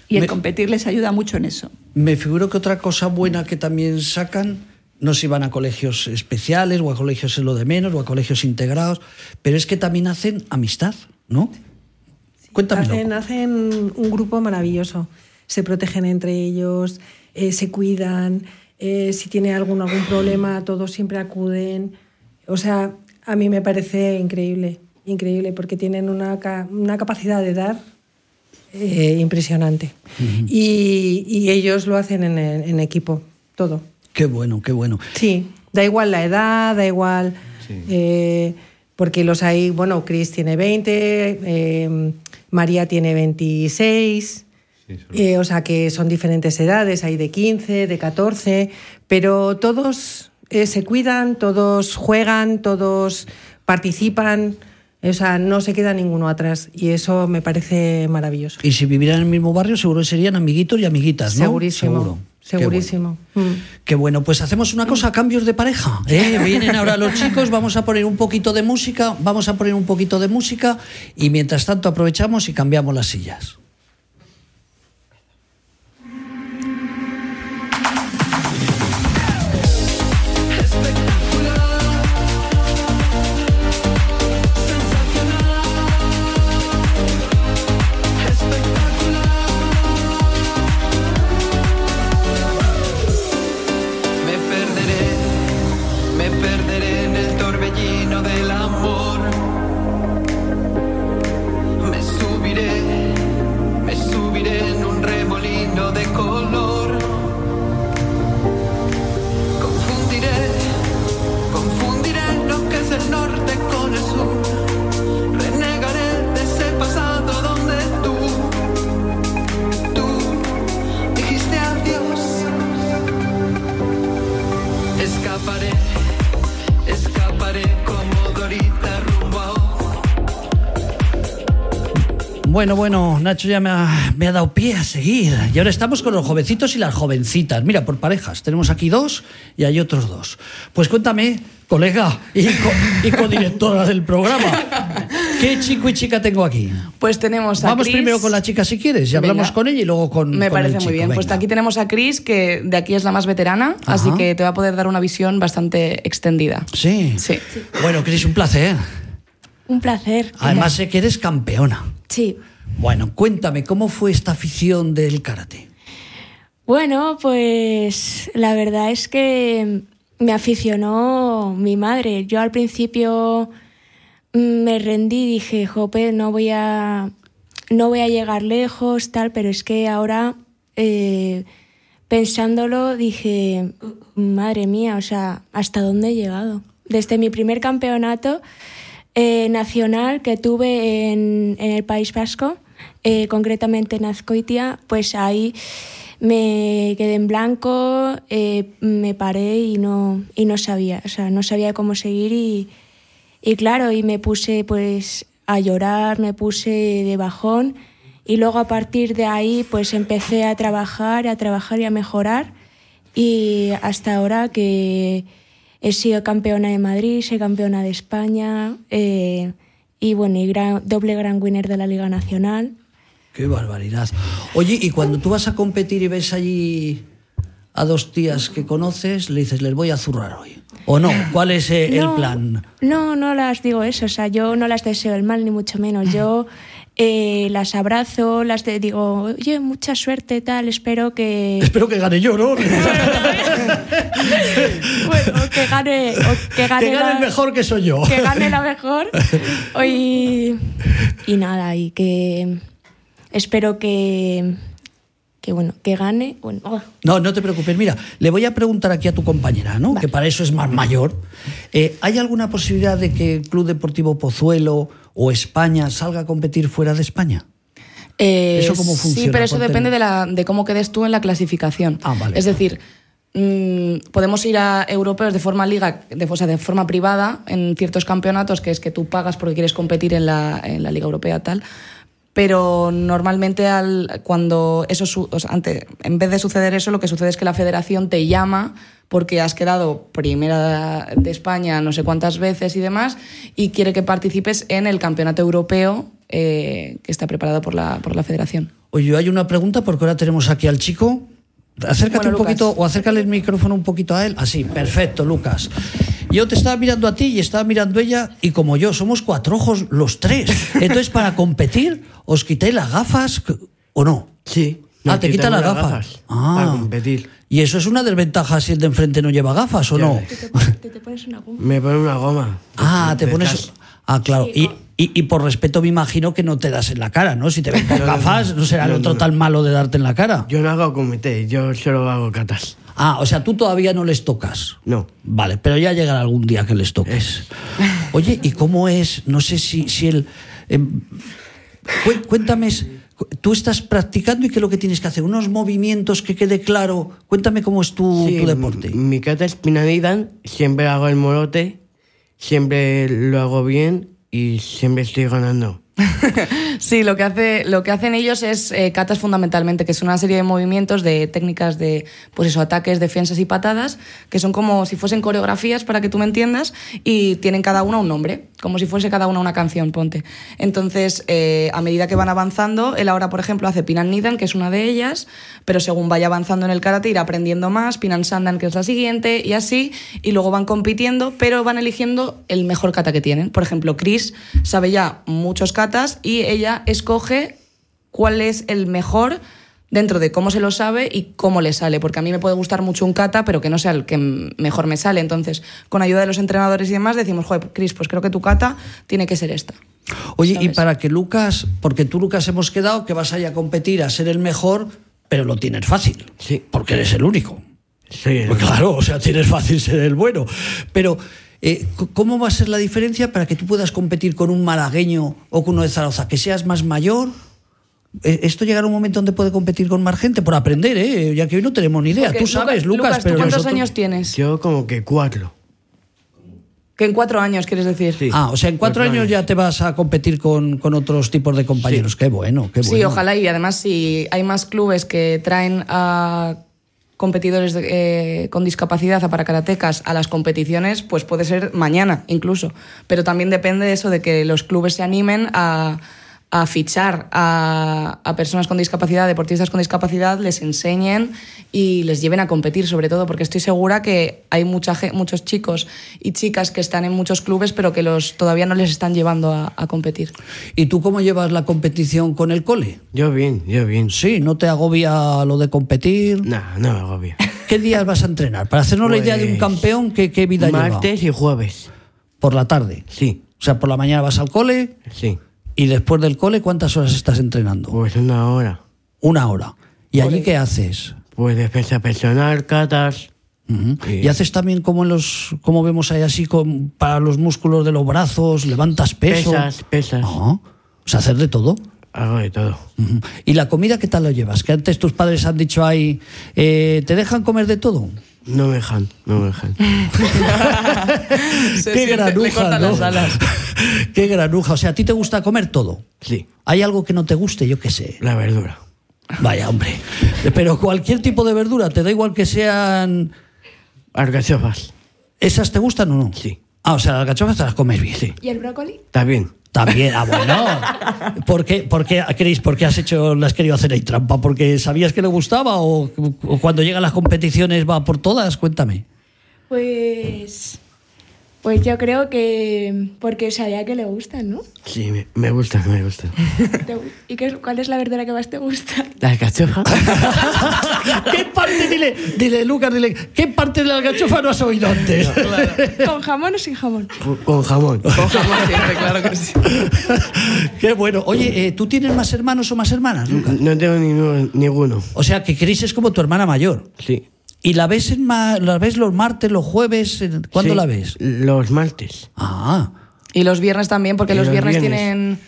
Y el Me- competir les ayuda mucho en eso. Me figuro que otra cosa buena que también sacan, no si van a colegios especiales o a colegios en lo de menos o a colegios integrados, pero es que también hacen amistad, ¿no? Cuéntamelo. Hacen, hacen un grupo maravilloso. Se protegen entre ellos, eh, se cuidan. Eh, si tiene algún, algún problema, todos siempre acuden. O sea, a mí me parece increíble, increíble, porque tienen una, una capacidad de dar eh, impresionante. y, y ellos lo hacen en, en equipo, todo. Qué bueno, qué bueno. Sí, da igual la edad, da igual. Sí. eh, porque los hay, bueno, Chris tiene 20, eh, María tiene 26. Sí, eh, o sea que son diferentes edades, hay de 15, de 14, pero todos eh, se cuidan, todos juegan, todos participan. O sea, no se queda ninguno atrás y eso me parece maravilloso. Y si vivieran en el mismo barrio, seguro que serían amiguitos y amiguitas, ¿no? Segurísimo. Seguro. Segurísimo. Qué bueno. Mm. Qué bueno, pues hacemos una cosa, cambios de pareja. ¿eh? Vienen ahora los chicos, vamos a poner un poquito de música, vamos a poner un poquito de música y mientras tanto aprovechamos y cambiamos las sillas. Bueno, bueno, Nacho ya me ha, me ha dado pie a seguir. Y ahora estamos con los jovencitos y las jovencitas. Mira, por parejas. Tenemos aquí dos y hay otros dos. Pues cuéntame, colega y, co- y codirectora del programa, ¿qué chico y chica tengo aquí? Pues tenemos a Vamos Chris. primero con la chica si quieres y hablamos Venga. con ella y luego con Me con el parece chico. muy bien. Pues Venga. aquí tenemos a Chris, que de aquí es la más veterana, así Ajá. que te va a poder dar una visión bastante extendida. Sí. Sí. Bueno, Cris, un placer. Un placer. Además sé que eres campeona. Sí. Bueno, cuéntame, ¿cómo fue esta afición del karate? Bueno, pues la verdad es que me aficionó mi madre. Yo al principio mm, me rendí, dije, jope, no voy a, no voy a llegar lejos, tal, pero es que ahora, eh, pensándolo, dije, madre mía, o sea, ¿hasta dónde he llegado? Desde mi primer campeonato eh, nacional que tuve en, en el País Vasco, eh, concretamente en Azcoitia, pues ahí me quedé en blanco, eh, me paré y no, y no sabía, o sea, no sabía cómo seguir y, y claro, y me puse pues a llorar, me puse de bajón y luego a partir de ahí pues empecé a trabajar, a trabajar y a mejorar y hasta ahora que he sido campeona de Madrid, soy campeona de España eh, y bueno, y gran- doble gran winner de la Liga Nacional. Qué barbaridad. Oye, y cuando tú vas a competir y ves allí a dos tías que conoces, le dices, les voy a zurrar hoy. ¿O no? ¿Cuál es eh, el No, plan? No, no las digo eso, o sea, yo no las deseo el mal, ni mucho menos. Yo eh, las abrazo, las de- digo, oye, mucha suerte, tal, espero que... Espero que gane yo, ¿no? bueno, que gane, o que gane, que gane la, el mejor que soy yo. que gane la mejor. Y, y nada, y que espero que, que bueno, que gane. Bueno, oh, No, no te preocupes. Mira, le voy a preguntar aquí a tu compañera, ¿no? Que para eso es más mayor. Eh, ¿Hay alguna posibilidad de que el Club Deportivo Pozuelo o España salga a competir fuera de España? Eh, ¿Eso cómo Sí, funciona? pero eso depende de, la, de cómo quedes tú en la clasificación. Ah, vale. Es decir, mm, podemos ir a europeos de forma liga, de, o sea, de forma privada en ciertos campeonatos, que es que tú pagas porque quieres competir en la, en la liga europea tal. Pero normalmente al, cuando eso su- o sea, ante- en vez de suceder eso, lo que sucede es que la federación te llama porque has quedado primera de España no sé cuántas veces y demás, y quiere que participes en el campeonato europeo eh, que está preparado por la, por la federación. Oye, hay una pregunta porque ahora tenemos aquí al chico. Acércate Bueno, un Lucas. poquito o acércale el micrófono un poquito a él. Así, perfecto, Lucas. Yo te estaba mirando a ti y estaba mirando ella y como yo, somos cuatro ojos los tres. Entonces, para competir, ¿os quitáis las gafas o no? Sí. ah, te quitan las gafas. Ah. Para competir. ¿Y eso es una desventaja si el de enfrente no lleva gafas o no? te, te pones una goma. Me ponen una goma. Ah, te pones... Ah, claro. Sí, Y, y- y por respeto me imagino que no te das en la cara, ¿no? Si te ven con gafas, no será el no, otro no. tan malo de darte en la cara. Yo no hago comité, yo solo hago catas. Ah, o sea, tú todavía no les tocas. No. Vale, pero ya llegará algún día que les toques. Oye, ¿y cómo es? No sé si, si el. em, cué- cuéntame, Tú estás practicando y qué es lo que tienes que hacer, unos movimientos que quede claro. Cuéntame cómo es tu, Sí, tu deporte. Mi kata es Pinanidan, siempre hago el morote, siempre lo hago bien y siempre estoy ganando. Sí, lo que, hace, lo que hacen ellos es eh, catas fundamentalmente, que es una serie de movimientos, de técnicas de pues eso, ataques, defensas y patadas, que son como si fuesen coreografías, para que tú me entiendas, y tienen cada una un nombre, como si fuese cada una una canción, ponte. Entonces, eh, a medida que van avanzando, él ahora, por ejemplo, hace Pinan Nidan, que es una de ellas, pero según vaya avanzando en el karate, irá aprendiendo más, Pinan Sandan, que es la siguiente, y así, y luego van compitiendo, pero van eligiendo el mejor kata que tienen. Por ejemplo, Chris sabe ya muchos katas y ella escoge cuál es el mejor dentro de cómo se lo sabe y cómo le sale, porque a mí me puede gustar mucho un kata, pero que no sea el que mejor me sale. Entonces, con ayuda de los entrenadores y demás, decimos, joder, Chris, pues creo que tu kata tiene que ser esta. Oye, y para que Lucas, porque tú Lucas hemos quedado que vas a ir a competir a ser el mejor, pero lo tienes fácil. Sí. Porque eres el único. El Pues claro, o sea, tienes fácil ser el bueno. Pero, eh, ¿cómo va a ser la diferencia para que tú puedas competir con un malagueño o con uno de Zaragoza? ¿Que seas más mayor? Eh, ¿Esto llegará un momento donde puede competir con más gente? Por aprender, ¿eh? Ya que hoy no tenemos ni idea. Porque, tú sabes, Lucas, ¿tú pero cuántos nosotros- años tienes? Yo como que cuatro. Que en cuatro años, quieres decir. Sí. Ah, o sea, en cuatro Cuatro años años. ya te vas a competir con, con otros tipos de compañeros. Qué bueno, qué bueno. Sí, ojalá y además si hay más clubes que traen a competidores de- eh, con discapacidad a para karatecas a las competiciones, pues puede ser mañana incluso. Pero también depende de eso, de que los clubes se animen a, a fichar a, a personas con discapacidad, deportistas con discapacidad, les enseñen y les lleven a competir, sobre todo, porque estoy segura que hay mucha, muchos chicos y chicas que están en muchos clubes, pero que los todavía no les están llevando a, a competir. ¿Y tú cómo llevas la competición con el cole? Yo bien, yo bien. Sí, ¿no te agobia lo de competir? No, no me agobia. ¿Qué días vas a entrenar? Para hacernos la idea de un Pues, campeón, ¿qué, qué vida lleva? Martes y jueves. Por la tarde. Sí, O sea, por la mañana vas al cole sí. Y después del cole, ¿cuántas horas estás entrenando? Pues una hora. Una hora. ¿Y allí qué haces? Pues defensa personal, catas. Sí. Y haces también como en los, como vemos ahí así con, para los músculos de los brazos, levantas peso. Pesas, pesas. Ah, o sea, hacer de todo. Hago de todo. ¿Y la comida qué tal lo llevas? Que antes tus padres han dicho ahí, eh, ¿te dejan comer de todo? No me dejan, no me dejan. Qué granuja, ¿no? Qué granuja. O sea, ¿a ti te gusta comer todo? Sí, ¿Hay algo que no te guste? Yo qué sé. la verdura. Vaya, hombre. Pero cualquier tipo de verdura, ¿te da igual que sean... Alcachofas. ¿Esas te gustan o no? Sí. Ah, o sea, las alcachofas te las comes bien. Sí. ¿Y el brócoli? Está bien. También, ah, bueno. ¿Por qué, por qué, Cris, por qué has hecho, le has querido hacer ahí trampa? ¿Porque sabías que le gustaba o, o cuando llegan las competiciones va por todas? Cuéntame. Pues. Pues yo creo que. Porque sabía que le gustan, ¿no? Sí, me, me gusta, me gusta. Te- ¿Y qué, cuál es la verdura que más te gusta? La alcachofa. ¿Qué parte, dile, dile, Lucas, dile, ¿qué parte de la alcachofa no has oído antes? ¿Con jamón o sin jamón? con jamón. Con jamón siempre, claro que sí. Qué bueno. Oye, eh, ¿tú tienes más hermanos o más hermanas, Lucas? No tengo ni- ninguno. O sea, que Cris es como tu hermana mayor. Sí. ¿Y la ves, en ma- la ves los martes, los jueves? ¿Cuándo Sí, la ves? Los martes. Ah, Y los viernes también, porque los, los viernes, viernes. tienen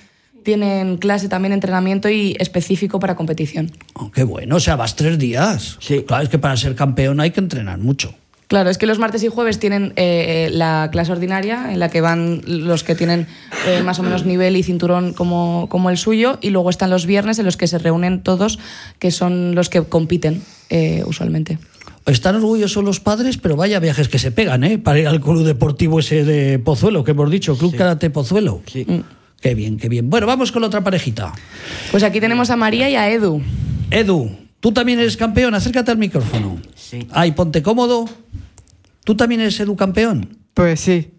tienen clase también entrenamiento y específico para competición. oh, qué bueno. O sea, vas tres días. Sí. Claro, es que para ser campeón hay que entrenar mucho. Claro, es que los martes y jueves tienen eh, la clase ordinaria en la que van los que tienen eh, más o menos nivel y cinturón como, como el suyo y luego están los viernes en los que se reúnen todos, que son los que compiten eh, usualmente. Están orgullosos los padres, pero vaya viajes que se pegan, ¿eh? Para ir al club deportivo ese de Pozuelo, que hemos dicho, Club Karate Pozuelo. Sí. Qué bien, qué bien. Bueno, vamos con la otra parejita. Pues aquí tenemos a María y a Edu. Edu, tú también eres campeón, acércate al micrófono. Sí. Ay, ponte cómodo. ¿Tú también eres Edu campeón? Pues sí.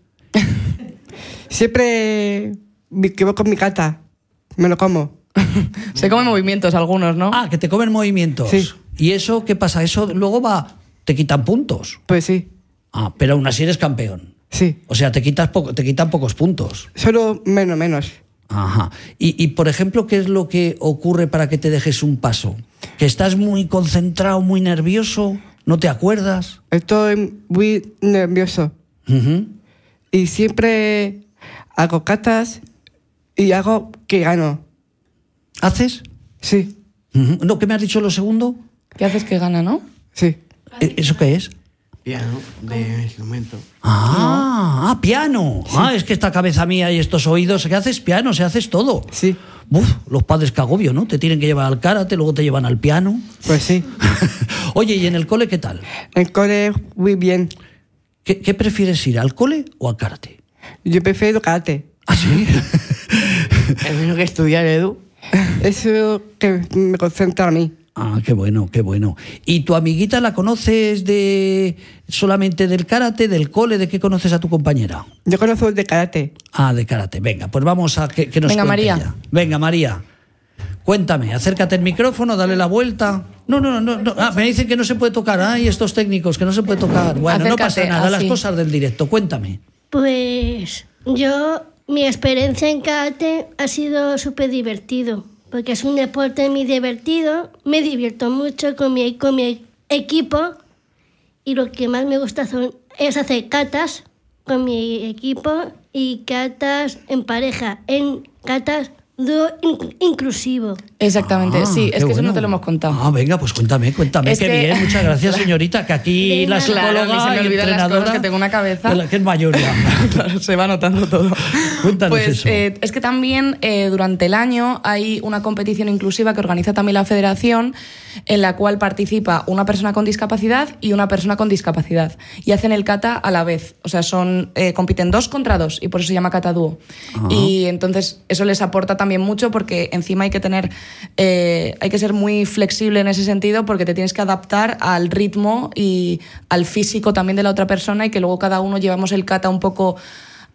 Siempre me equivoco con mi cata. Me lo como. Se comen movimientos algunos, ¿no? Ah, que te comen movimientos. Sí. ¿Y eso qué pasa? Eso luego va, te quitan puntos. Pues sí. Ah, pero aún así eres campeón. Sí. O sea, te, quitas poco, te quitan pocos puntos. Solo menos, menos. Ajá. Y, y, por ejemplo, ¿qué es lo que ocurre para que te dejes un paso? ¿Que estás muy concentrado, muy nervioso? ¿No te acuerdas? Estoy muy nervioso. Y siempre hago catas y hago que gano. ¿Haces? Sí. No, ¿qué me has dicho lo segundo? ¿Qué haces que gana, no? sí. ¿E- ¿Eso qué es? Piano, de instrumento. Ah, ah, piano. Ah, es que esta cabeza mía y estos oídos, ¿qué haces? Piano, se haces todo. Sí. Uf, los padres que agobio, ¿no? Te tienen que llevar al karate, luego te llevan al piano. Pues sí. Oye, ¿y en el cole qué tal? En cole muy bien. ¿Qué, qué prefieres ir, al cole o al karate? Yo prefiero karate. ¿Ah, sí? Es menos que estudiar, Edu. Eso que me concentra a mí. Ah, qué bueno, qué bueno. ¿Y tu amiguita la conoces de solamente del karate, del cole? ¿De qué conoces a tu compañera? Yo conozco de karate. Ah, de karate. Venga, pues vamos a que, que nos Venga, María. ella. Venga, María. Cuéntame, acércate al micrófono, dale la vuelta. No, no, no, no. Ah, me dicen que no se puede tocar. Ay, estos técnicos, que no se puede tocar. Bueno, no pasa nada, las cosas del directo. Cuéntame. Pues yo, mi experiencia en karate ha sido súper divertido, porque es un deporte muy divertido, me divierto mucho con mi, con mi equipo y lo que más me gusta son- es hacer catas con mi equipo y catas en pareja, en catas dúo in- inclusivo. Exactamente, Ah, sí, es que eso bueno. no te lo hemos contado. Ah, venga, pues cuéntame, cuéntame. Es qué que- bien, muchas gracias, señorita. Que aquí la Claro, psicóloga ni se me y olvidan las entrenadora. cosas que tengo una cabeza. de la que es mayoría. Claro, se va notando todo. Cuéntanos pues eso. eh, es que también eh, durante el año hay una competición inclusiva que organiza también la federación en la cual participa una persona con discapacidad y una persona con discapacidad y hacen el kata a la vez, o sea, son eh, compiten dos contra dos y por eso se llama kata dúo. Y entonces eso les aporta también mucho porque encima hay que tener eh, hay que ser muy flexible en ese sentido porque te tienes que adaptar al ritmo y al físico también de la otra persona y que luego cada uno llevamos el kata un poco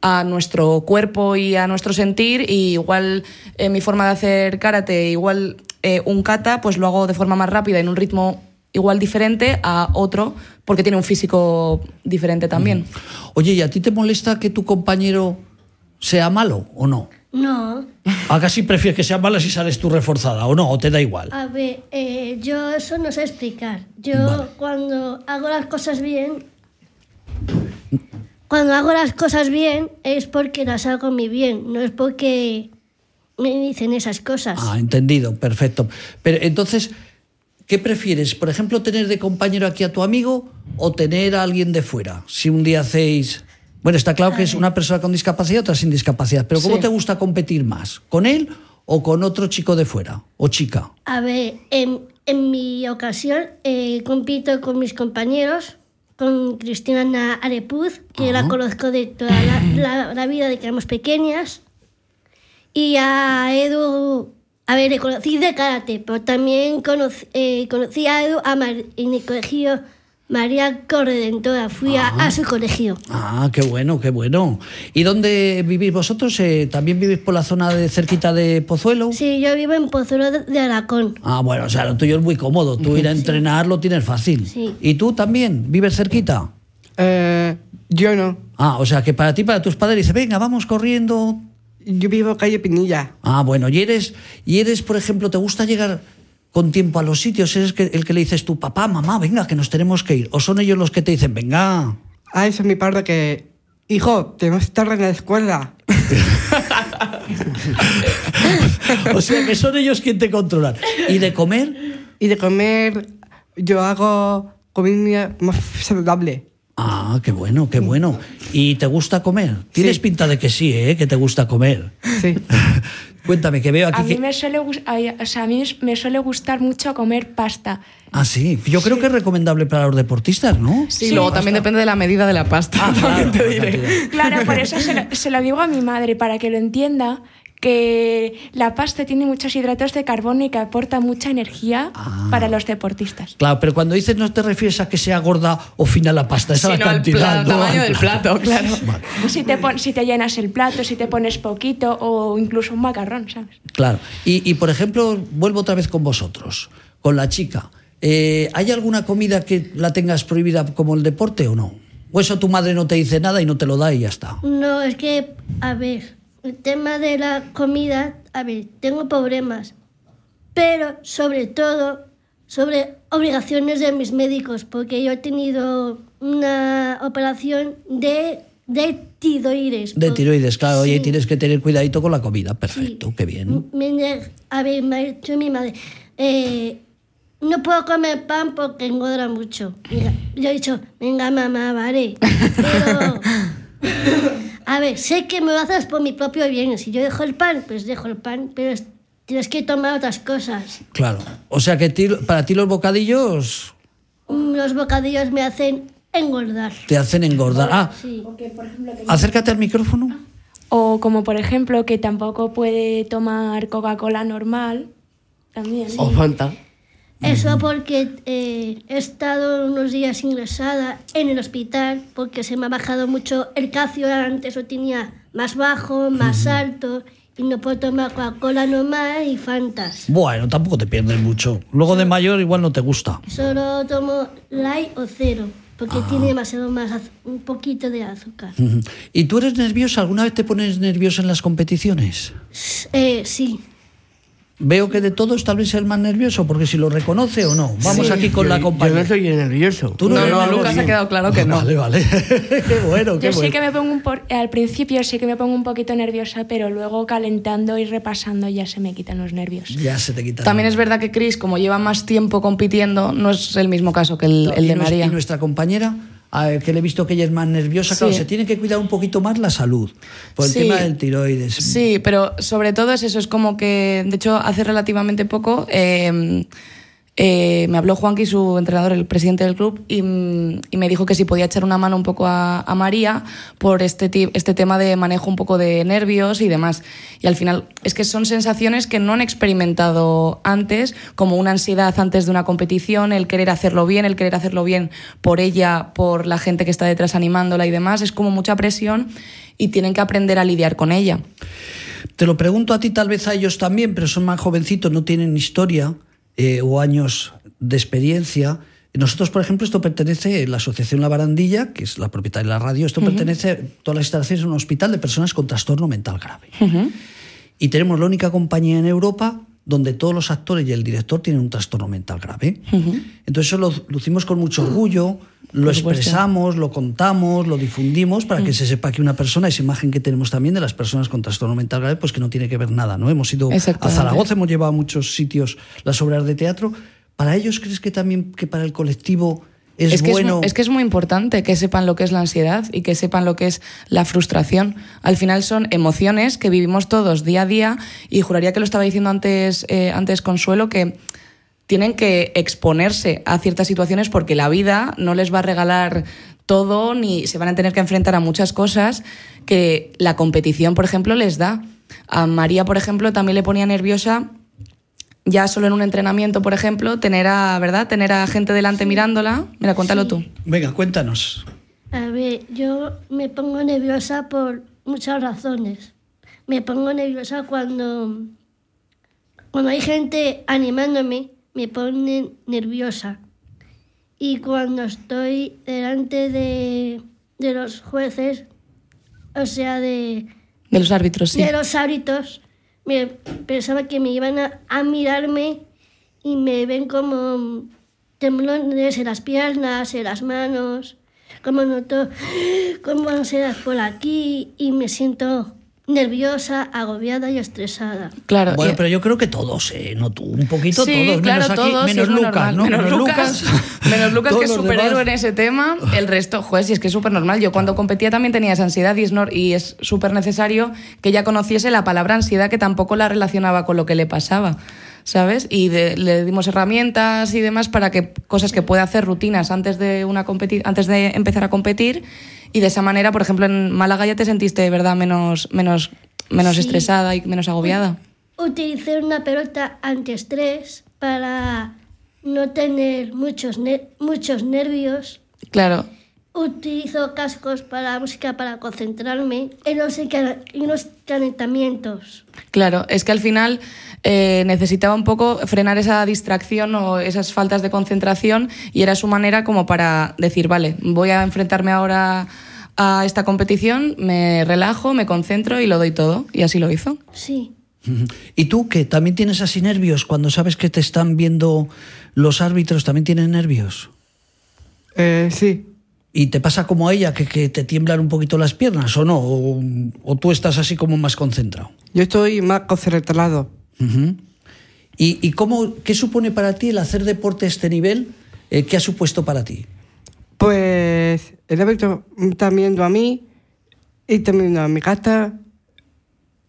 a nuestro cuerpo y a nuestro sentir y igual eh, mi forma de hacer karate, igual eh, un kata, pues lo hago de forma más rápida en un ritmo igual diferente a otro porque tiene un físico diferente también. Oye, ¿y a ti te molesta que tu compañero sea malo o no? No, ¿A casi prefieres que sea mala si sales tú reforzada o no? ¿O te da igual? a ver, eh, yo eso no sé explicar. Yo Vale. cuando hago las cosas bien, cuando hago las cosas bien es porque las hago muy bien, no es porque me dicen esas cosas. Ah, entendido, perfecto. Pero entonces, ¿qué prefieres? Por ejemplo, tener de compañero aquí a tu amigo o tener a alguien de fuera? Si un día hacéis... Bueno, está claro que es una persona con discapacidad, otra sin discapacidad, pero ¿cómo Sí. te gusta competir más? ¿Con él o con otro chico de fuera? ¿O chica? A ver, en, en mi ocasión eh, compito con mis compañeros, con Cristina Arepuz, que la conozco de toda la, la- la vida de que éramos pequeñas, y a Edu, a ver, le conocí de karate, pero también conocí, eh, conocí a Edu a Mar- en el colegio María Corredentora, fui a- a, su colegio. Ah, qué bueno, qué bueno. ¿Y dónde vivís vosotros? Eh, ¿También vivís por la zona de cerquita de Pozuelo? Sí, yo vivo en Pozuelo de, de Aracón. Ah, bueno, o sea, lo tuyo es muy cómodo. Tú ir a entrenar lo tienes fácil. Sí. ¿Y tú también? ¿Vives cerquita? Eh, yo no. Ah, o sea, que para ti, para tus padres, dice, venga, vamos corriendo. Yo vivo calle Pinilla. Ah, bueno, y eres, y eres, por ejemplo, ¿te gusta llegar con tiempo a los sitios? ¿Eres que- el que le dices tú, papá, mamá, venga, que nos tenemos que ir? ¿O son ellos los que te dicen, venga? Ah, eso es mi padre que... Hijo, tenemos que estar en la escuela. o sea, que son ellos quien te controlan. ¿Y de comer? Y de comer, yo hago comida más saludable. Ah, qué bueno, qué bueno. ¿Y te gusta comer? Tienes Sí. pinta de que sí, ¿eh? Que te gusta comer. Sí. Cuéntame, que veo aquí A mí que... me suele, o sea, a mí me suele gustar mucho comer pasta. Ah, sí. Yo creo que es recomendable para los deportistas, ¿no? Sí, luego también depende de la medida de la pasta. Ah, también claro, te diré. Claro, por eso se lo, se lo digo a mi madre, para que lo entienda, que la pasta tiene muchos hidratos de carbono y que aporta mucha energía Ah. para los deportistas. Claro, pero cuando dices no te refieres a que sea gorda o fina la pasta, es a la cantidad. pla- ¿no? tamaño del plato, claro. Vale, Si te, pon- si te llenas el plato, si te pones poquito o incluso un macarrón, ¿sabes? claro. Y, y, por ejemplo, vuelvo otra vez con vosotros, con la chica. Eh, ¿Hay alguna comida que la tengas prohibida como el deporte o no? ¿O eso tu madre no te dice nada y no te lo da y ya está? No, es que, a ver, el tema de la comida, a ver, tengo problemas, pero sobre todo sobre obligaciones de mis médicos, porque yo he tenido una operación de de tiroides. De tiroides, claro. Sí. Oye, tienes que tener cuidadito con la comida. Perfecto, qué bien. Me, a ver, me ha dicho mi madre, eh, no puedo comer pan porque engorda mucho. Mira, yo he dicho, venga mamá, vale. Pero, a ver, sé que me lo haces por mi propio bien. Si yo dejo el pan, pues dejo el pan, pero es- tienes que tomar otras cosas. Claro. O sea que ti- para ti los bocadillos Mm, Los bocadillos me hacen engordar. te hacen engordar. Ah, Sí. acércate al micrófono. O como por ejemplo que tampoco puede tomar Coca-Cola normal. También. O Fanta. Eso porque eh, he estado unos días ingresada en el hospital porque se me ha bajado mucho el calcio. Antes lo tenía más bajo, más alto y no puedo tomar Coca-Cola normal y Fantas. Bueno, tampoco te pierdes mucho. Luego de mayor igual no te gusta. Solo tomo light o cero porque tiene demasiado más, un poquito de azúcar. ¿Y tú eres nerviosa? ¿Alguna vez te pones nerviosa en las competiciones? Eh, sí, Veo que de todos tal vez el más nervioso, porque si lo reconoce o no. Vamos Sí. aquí con la Yo compañía. no soy nervioso. Tú No, no. Lucas ha quedado claro que no. Vale, vale. qué bueno, qué Yo sí bueno. que me pongo un por- al principio sí que me pongo un poquito nerviosa, pero luego calentando y repasando ya se me quitan los nervios. Ya se te quita. También es verdad que Chris, como lleva más tiempo compitiendo, no es el mismo caso que el, el de María. Y nuestra compañera, a que le he visto que ella es más nerviosa, claro, se tiene que cuidar un poquito más la salud. Por el Sí. tema del tiroides. Sí, pero sobre todo es eso, es como que, de hecho, hace relativamente poco eh, eh, me habló Juanqui, su entrenador, el presidente del club, y, me dijo que si podía echar una mano un poco a, a María por este, este tema de manejo un poco de nervios y demás. Y al final es que son sensaciones que no han experimentado antes, como una ansiedad antes de una competición, el querer hacerlo bien, el querer hacerlo bien por ella, por la gente que está detrás animándola y demás. Es como mucha presión y tienen que aprender a lidiar con ella. Te lo pregunto a ti, tal vez a ellos también, pero son más jovencitos, no tienen historia eh, o años de experiencia. Nosotros, por ejemplo, esto pertenece, la Asociación La Barandilla, que es la propietaria de la radio, esto pertenece, todas las instalaciones, a un hospital de personas con trastorno mental grave. Y tenemos la única compañía en Europa donde todos los actores y el director tienen un trastorno mental grave. Entonces eso lo lucimos con mucho orgullo, lo expresamos, lo contamos, lo difundimos para que se sepa que una persona, esa imagen que tenemos también de las personas con trastorno mental grave, pues que no tiene que ver nada, ¿no? Hemos ido a. Zaragoza, hemos llevado a muchos sitios las obras de teatro. ¿Para ellos crees que también que para el colectivo es, que bueno? es, mu- es que es muy importante que sepan lo que es la ansiedad y que sepan lo que es la frustración. Al final son emociones que vivimos todos día a día y juraría que lo estaba diciendo antes, eh, antes Consuelo, que tienen que exponerse a ciertas situaciones porque la vida no les va a regalar todo ni se van a tener que enfrentar a muchas cosas que la competición, por ejemplo, les da. A María, por ejemplo, también le ponía nerviosa ya solo en un entrenamiento, por ejemplo, tener a, ¿verdad? Tener a gente delante mirándola. Mira, cuéntalo tú. Venga, cuéntanos. A ver, yo me pongo nerviosa por muchas razones. Me pongo nerviosa cuando, cuando hay gente animándome, me pone nerviosa. Y cuando estoy delante de, de los jueces, o sea, de, De los árbitros, sí. de los árbitros, me pensaba que me iban a, a mirarme y me ven como temblones en las piernas, en las manos, como noto como ansiedad por aquí y me siento nerviosa, agobiada y estresada. Claro. Bueno, y- pero yo creo que todos, ¿eh? No tú, un poquito sí, todos, claro, menos aquí, todos, sí, menos muy Lucas, normal. ¿no? Menos Lucas, menos Lucas que es superhéroe demás. en ese tema. El resto, joder, si es que es súper normal. Yo cuando competía también tenía esa ansiedad y es, nor- y es súper necesario que ella conociese la palabra ansiedad que tampoco la relacionaba con lo que le pasaba. ¿Sabes? Y de- le dimos herramientas y demás para que cosas que puede hacer rutinas antes de, una competi- antes de empezar a competir. Y de esa manera, por ejemplo, en Málaga ya te sentiste de verdad menos, menos, menos Sí. estresada y menos agobiada. Utilicé una pelota antiestrés para no tener muchos, muchos nervios. Claro. Utilizo cascos para la música para concentrarme en los, en los calentamientos. Claro, es que al final eh, necesitaba un poco frenar esa distracción o esas faltas de concentración y era su manera como para decir, vale, voy a enfrentarme ahora a esta competición, me relajo, me concentro y lo doy todo. Y así lo hizo. Sí. ¿Y tú que también tienes así nervios cuando sabes que te están viendo los árbitros? ¿También tienes nervios? Eh, sí. ¿Y te pasa como a ella, que, que te tiemblan un poquito las piernas o no? ¿O, o tú estás así como más concentrado? Yo estoy más concentrado. ¿Y, y cómo, qué supone para ti el hacer deporte a este nivel? Eh, ¿Qué ha supuesto para ti? Pues el hábito viendo a mí y también viendo a mi gata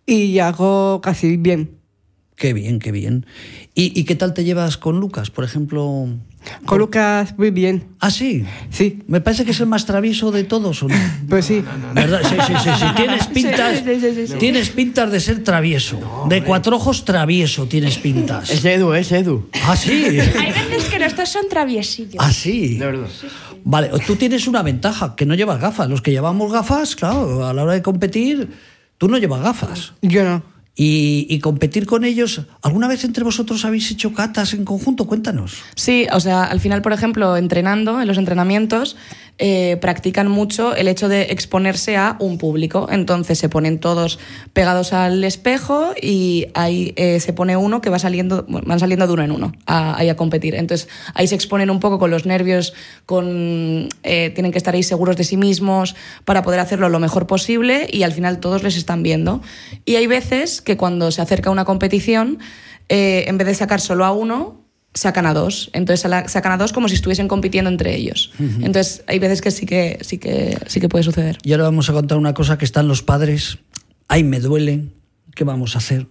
y hago casi bien. Qué bien, qué bien. ¿Y, y qué tal te llevas con Lucas, por ejemplo? Con Lucas muy bien. ¿Ah, sí? Sí. Me parece que es el más travieso de todos, ¿o no? Pues sí. ¿Verdad? Sí, sí, sí, sí. Tienes pintas, Sí, sí, sí, sí. tienes pintas de ser travieso. de cuatro ojos travieso tienes pintas. Es Edu, es Edu. Ah, sí. Hay veces que los dos son traviesillos. Ah, sí. De verdad. Vale, tú tienes una ventaja, que no llevas gafas. Los que llevamos gafas, claro, a la hora de competir, tú no llevas gafas. Yo no. Y, y competir con ellos, ¿alguna vez entre vosotros habéis hecho catas en conjunto? Cuéntanos. Sí, o sea, al final, por ejemplo, entrenando, en los entrenamientos, eh, practican mucho el hecho de exponerse a un público. Entonces se ponen todos pegados al espejo y ahí eh, se pone uno que va saliendo, van saliendo de uno en uno a, a competir. Entonces ahí se exponen un poco con los nervios, con, eh, tienen que estar ahí seguros de sí mismos para poder hacerlo lo mejor posible y al final todos les están viendo. Y hay veces que cuando se acerca una competición, eh, en vez de sacar solo a uno, sacan a dos. Entonces sacan a dos como si estuviesen compitiendo entre ellos. Entonces hay veces que sí que sí que sí que puede suceder. Y ahora vamos a contar una cosa que están los padres. Ay, me duele. ¿Qué vamos a hacer?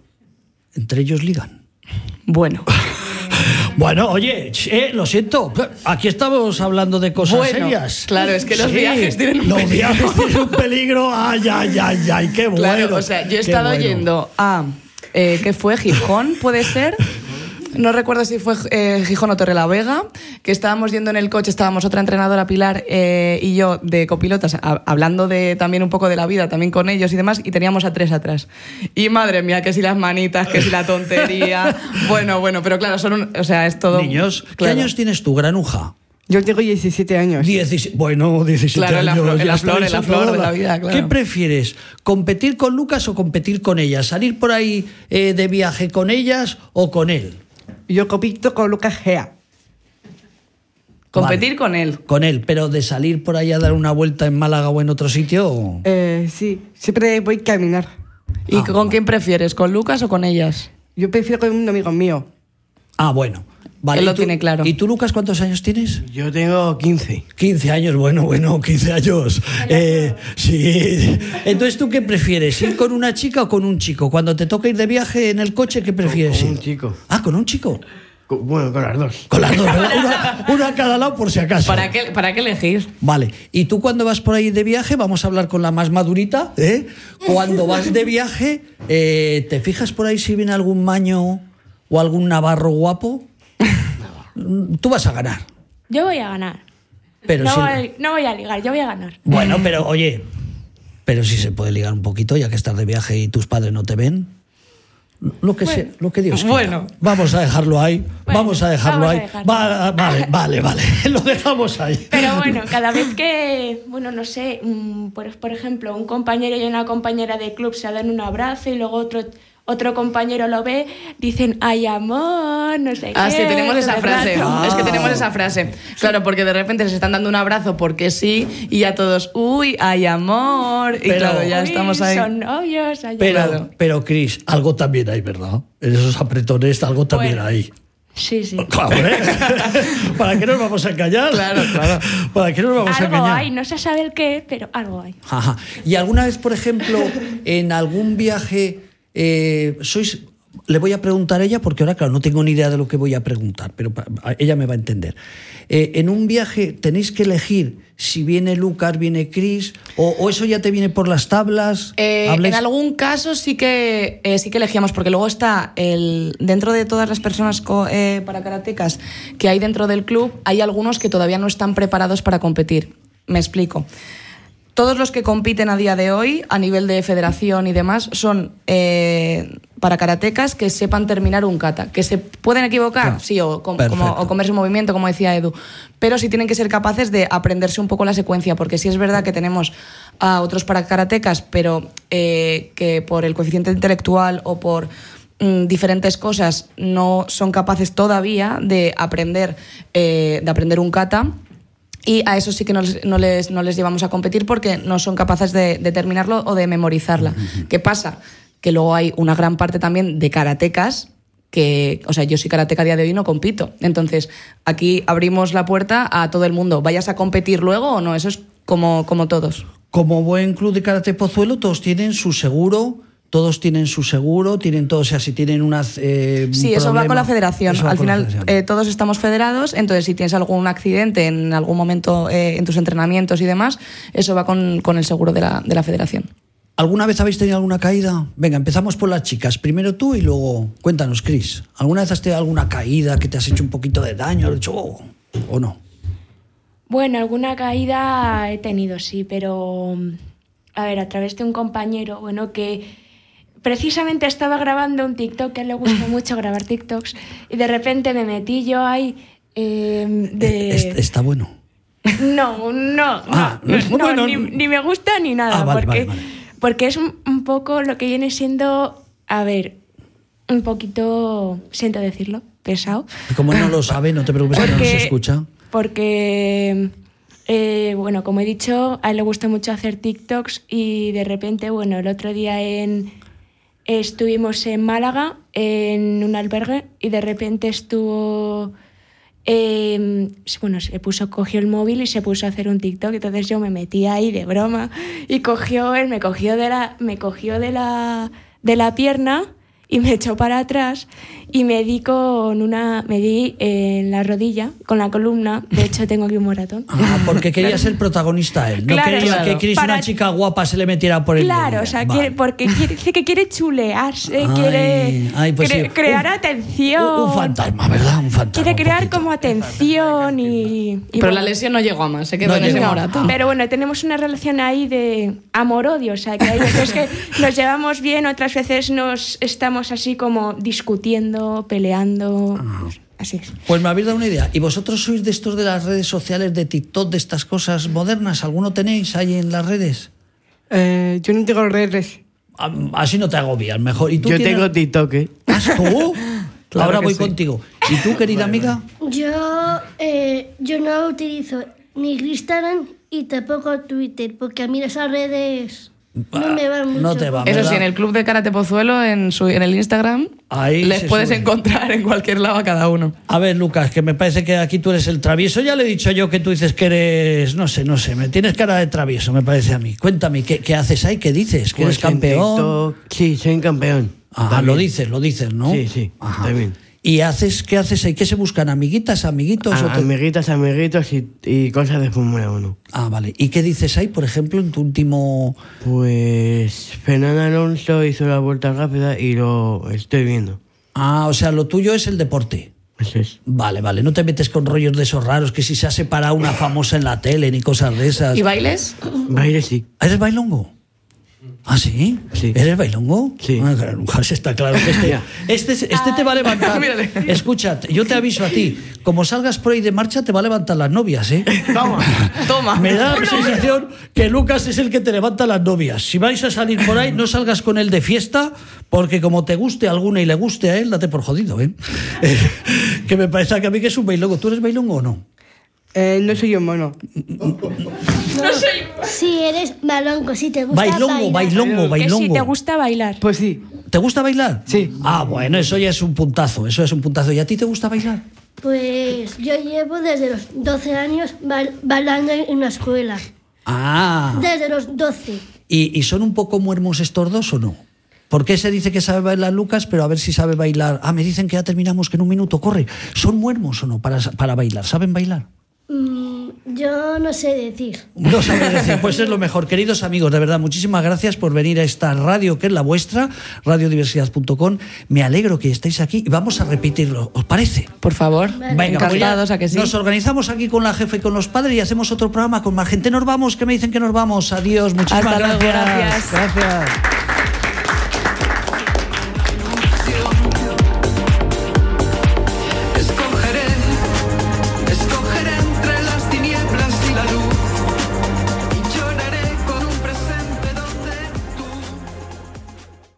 Entre ellos ligan. Bueno. Bueno, oye, eh, lo siento. Aquí estamos hablando de cosas Bueno, serias. claro, es que los viajes tienen un Los peligro. viajes tienen un peligro. Ay, ay, ay, ay, qué bueno. Claro, o sea, yo he estado bueno. yendo a eh, ¿qué fue? Gijón, puede ser. No recuerdo si fue eh, Gijón o Torrelavega, que estábamos yendo en el coche, estábamos otra entrenadora, Pilar, eh, y yo de copilotas, a- hablando de, también un poco de la vida, también con ellos y demás, y teníamos a tres atrás. Y madre mía, que si las manitas, que si la tontería. bueno, bueno, pero claro, son un- o sea, es todo. Niños, ¿qué Claro. años tienes tú, granuja? Yo tengo 17 años. 17, bueno, 17 Claro, en la años. ya la flor, la flor de la vida, claro. ¿Qué prefieres? ¿Competir con Lucas o competir con ella? ¿Salir por ahí eh, de viaje con ellas o con él? Yo compito con Lucas Gea. Competir Vale. con él. Con él, pero de salir por ahí a dar una vuelta en Málaga o en otro sitio. Eh, sí, siempre voy a caminar. ¿Y Ah, con quién prefieres? ¿Con Lucas o con ellas? Yo prefiero con un amigo mío. Ah, bueno. Vale, Él lo ¿y tú- tiene claro. ¿Y tú, Lucas, cuántos años tienes? Yo tengo 15. 15 años, bueno, bueno, 15 años. Eh, sí. Entonces, ¿tú qué prefieres? ¿Ir con una chica o con un chico? Cuando te toca ir de viaje en el coche, ¿qué prefieres Con un ir? chico. Ah, con un chico. Co- Bueno, con las dos. Con las dos, ¿verdad? una, una a cada lado por si acaso. ¿Para qué, ¿Para qué elegir? Vale, y tú cuando vas por ahí de viaje, vamos a hablar con la más madurita, ¿eh? Cuando vas de viaje, eh, ¿te fijas por ahí si viene algún maño o algún navarro guapo? Tú vas a ganar. Yo voy a ganar. Pero no, si- voy, no voy a ligar, yo voy a ganar. Bueno, pero oye, pero si se puede ligar un poquito, ya que estás de viaje y tus padres no te ven. Lo que, sea, lo que Dios quiera. Bueno. Vamos a dejarlo ahí. Bueno, vamos a dejarlo vamos a ahí. dejarlo. Va- vale, vale, vale. Lo dejamos ahí. Pero bueno, cada vez que, bueno, no sé, mm, por, por ejemplo, un compañero y una compañera de club se dan un abrazo y luego otro, otro compañero lo ve, dicen, ay amor, no sé Ah, qué. sí, tenemos esa frase. rato. Es que tenemos esa frase. Claro, porque de repente se están dando un abrazo porque sí y ya todos, uy, hay amor. Y Pero- claro, ya Uy, estamos ahí. Son novios, ay, Pero, amor. pero Cris, algo también hay, ¿verdad? En esos apretones algo también Bueno. hay. Sí, sí. Claro, ¿eh? ¿Para qué nos vamos a engañar? Claro, claro. ¿Para qué nos vamos a Algo engañar? hay, no se sabe el qué, pero algo hay. Ajá. ¿Y alguna vez, por ejemplo, en algún viaje, eh, sois... Le voy a preguntar a ella, porque ahora, claro, no tengo ni idea de lo que voy a preguntar, pero ella me va a entender. Eh, en un viaje tenéis que elegir si viene Lucas, viene Chris, o, o eso ya te viene por las tablas. Eh, ¿Habláis- en algún caso sí que eh, sí que elegíamos, porque luego está el dentro de todas las personas co- para karatecas que hay dentro del club, hay algunos que todavía no están preparados para competir. Me explico. Todos los que compiten a día de hoy, a nivel de federación y demás, son eh, para karatecas que sepan terminar un kata. ¿Que se pueden equivocar? Claro. Sí, o, com- Perfecto. como, o comerse un movimiento, como decía Edu. Pero sí tienen que ser capaces de aprenderse un poco la secuencia, porque sí es verdad que tenemos a otros para karatecas, pero eh, que por el coeficiente intelectual o por mm, diferentes cosas no son capaces todavía de aprender, eh, de aprender un kata. Y a eso sí que no les, no les, no les llevamos a competir porque no son capaces de, de terminarlo o de memorizarla. ¿Qué pasa? Que luego hay una gran parte también de karatecas que, o sea, yo soy karateca a día de hoy no compito. Entonces, aquí abrimos la puerta a todo el mundo. ¿Vayas a competir luego o no? Eso es como, como todos. Como buen club de karate Pozuelo, todos tienen su seguro, todos tienen su seguro, tienen todos, o sea, si tienen una. eh, un Sí, eso va con la federación. Al final federación. eh, todos estamos federados, entonces si tienes algún accidente en algún momento eh, en tus entrenamientos y demás, eso va con, con el seguro de la, de la federación. ¿Alguna vez habéis tenido alguna caída? Venga, empezamos por las chicas. Primero tú y luego cuéntanos, Chris. ¿Alguna vez has tenido alguna caída que te has hecho un poquito de daño? ¿Has dicho, "Oh", ¿O no? Bueno, alguna caída he tenido, sí, pero a ver, a través de un compañero, bueno, que precisamente estaba grabando un TikTok, que a él le gusta mucho grabar TikToks, y de repente me metí yo ahí eh, de... Es- está bueno. No, no, Ah, no, no, bueno, ni, ni me gusta ni nada, Ah, vale, porque, vale, vale. porque es un, un poco lo que viene siendo, a ver, un poquito, siento decirlo, pesado. Como no lo sabe, no te preocupes, que no Porque- escucha. Porque, eh, bueno, como he dicho, a él le gusta mucho hacer TikToks y de repente, bueno, el otro día en, estuvimos en Málaga, en un albergue, y de repente estuvo... eh, bueno, se puso, cogió el móvil y se puso a hacer un TikTok, entonces yo me metí ahí de broma y cogió él, me cogió de la, me cogió de la, de la pierna y me echó para atrás y me di con una, me di en la rodilla, con la columna, de hecho tengo aquí un moratón. Ah, porque quería ser protagonista él. No Claro, quería claro. que Chris, Para- una chica guapa, se le metiera por el Claro, medio. o sea, Vale. quiere- porque quiere, dice que quiere chulearse, Ay, quiere ay, pues cre- sí. crear Un- atención. Un, un fantasma, ¿verdad? Un fantasma. Quiere crear como atención y... y Pero bueno. la lesión no llegó a más, se quedó No en ese moratón. Pero bueno, tenemos una relación ahí de amor-odio, o sea, que hay veces que nos llevamos bien, otras veces nos estamos así como discutiendo, peleando. Así es. Pues me habéis dado una idea. ¿Y vosotros sois de estos de las redes sociales, de TikTok, de estas cosas modernas? ¿Alguno tenéis ahí en las redes? Eh, yo no tengo redes. Ah, Así no te agobias, mejor. ¿Y tú Yo tienes- tengo TikTok, ¿eh? ¿Has tú? Claro Ahora voy sí. contigo. ¿Y tú, querida amiga? Yo, eh, yo no utilizo ni Instagram y tampoco Twitter, porque a mí esas redes no me van mucho. No te va, Eso sí, en el Club de Karate Pozuelo, en, su, en el Instagram, Ahí les puedes sube. encontrar en cualquier lado a cada uno. A ver, Lucas, que me parece que aquí tú eres el travieso. Ya le he dicho yo que tú dices que eres, no sé, no sé, me tienes cara de travieso, me parece a mí. Cuéntame, ¿qué, qué haces ahí? ¿Qué dices? ¿Que eres Pues en campeón? TikTok, sí, soy campeón. Ah, lo dices, lo dices, ¿no? Sí, sí, Ajá. también. ¿Y haces, qué haces ahí? ¿Qué se buscan? ¿Amiguitas, amiguitos? o A- te- amiguitas, amiguitos y, y cosas de Fórmula 1. Ah, vale. ¿Y qué dices ahí, por ejemplo, en tu último... Pues Fernando Alonso hizo la vuelta rápida y lo estoy viendo. Ah, o sea, lo tuyo es el deporte. Eso es. Vale, vale. No te metes con rollos de esos raros, que si se ha separado una famosa en la tele, ni cosas de esas. ¿Y bailes? Baile sí. ¿Eres bailongo? ¿Ah, sí? Sí. ¿Eres bailongo? Sí. Ah, está claro que este, este, este te va a levantar. Escucha, yo te aviso a ti. Como salgas por ahí de marcha, te va a levantar las novias, ¿eh? Toma, toma. Me da la sensación que Lucas es el que te levanta las novias. Si vais a salir por ahí, no salgas con él de fiesta, porque como te guste alguna y le guste a él, date por jodido, ¿eh? Eh, que me parece que a mí que es un bailongo. ¿Tú eres bailongo o no? Eh, no soy un mono. Si eres balonco, si te gusta Bailongo, bailar. bailongo, Que bailongo. si te gusta bailar. Pues sí. ¿Te gusta bailar? Sí. Ah, bueno, eso ya es un puntazo, eso es un puntazo. ¿Y a ti te gusta bailar? Pues yo llevo desde los 12 años bail- bailando en una escuela. Ah. Desde los 12. ¿Y, y son un poco muermos estos dos o no? ¿Por qué se dice que sabe bailar Lucas, pero a ver si sabe bailar? Ah, me dicen que ya terminamos, que en un minuto corre. ¿Son muermos o no para, para bailar? ¿Saben bailar? Mm, yo no sé decir. No sabe decir, pues es lo mejor. Queridos amigos, de verdad, muchísimas gracias por venir a esta radio que es la vuestra, radiodiversidad.com. Me alegro que estéis aquí y vamos a repetirlo. ¿Os parece? Por favor, Venga, pues encantados a que sí. Nos organizamos aquí con la jefe y con los padres y hacemos otro programa con más gente. Nos vamos, que me dicen que nos vamos. Adiós, muchísimas Hasta luego, gracias. Gracias.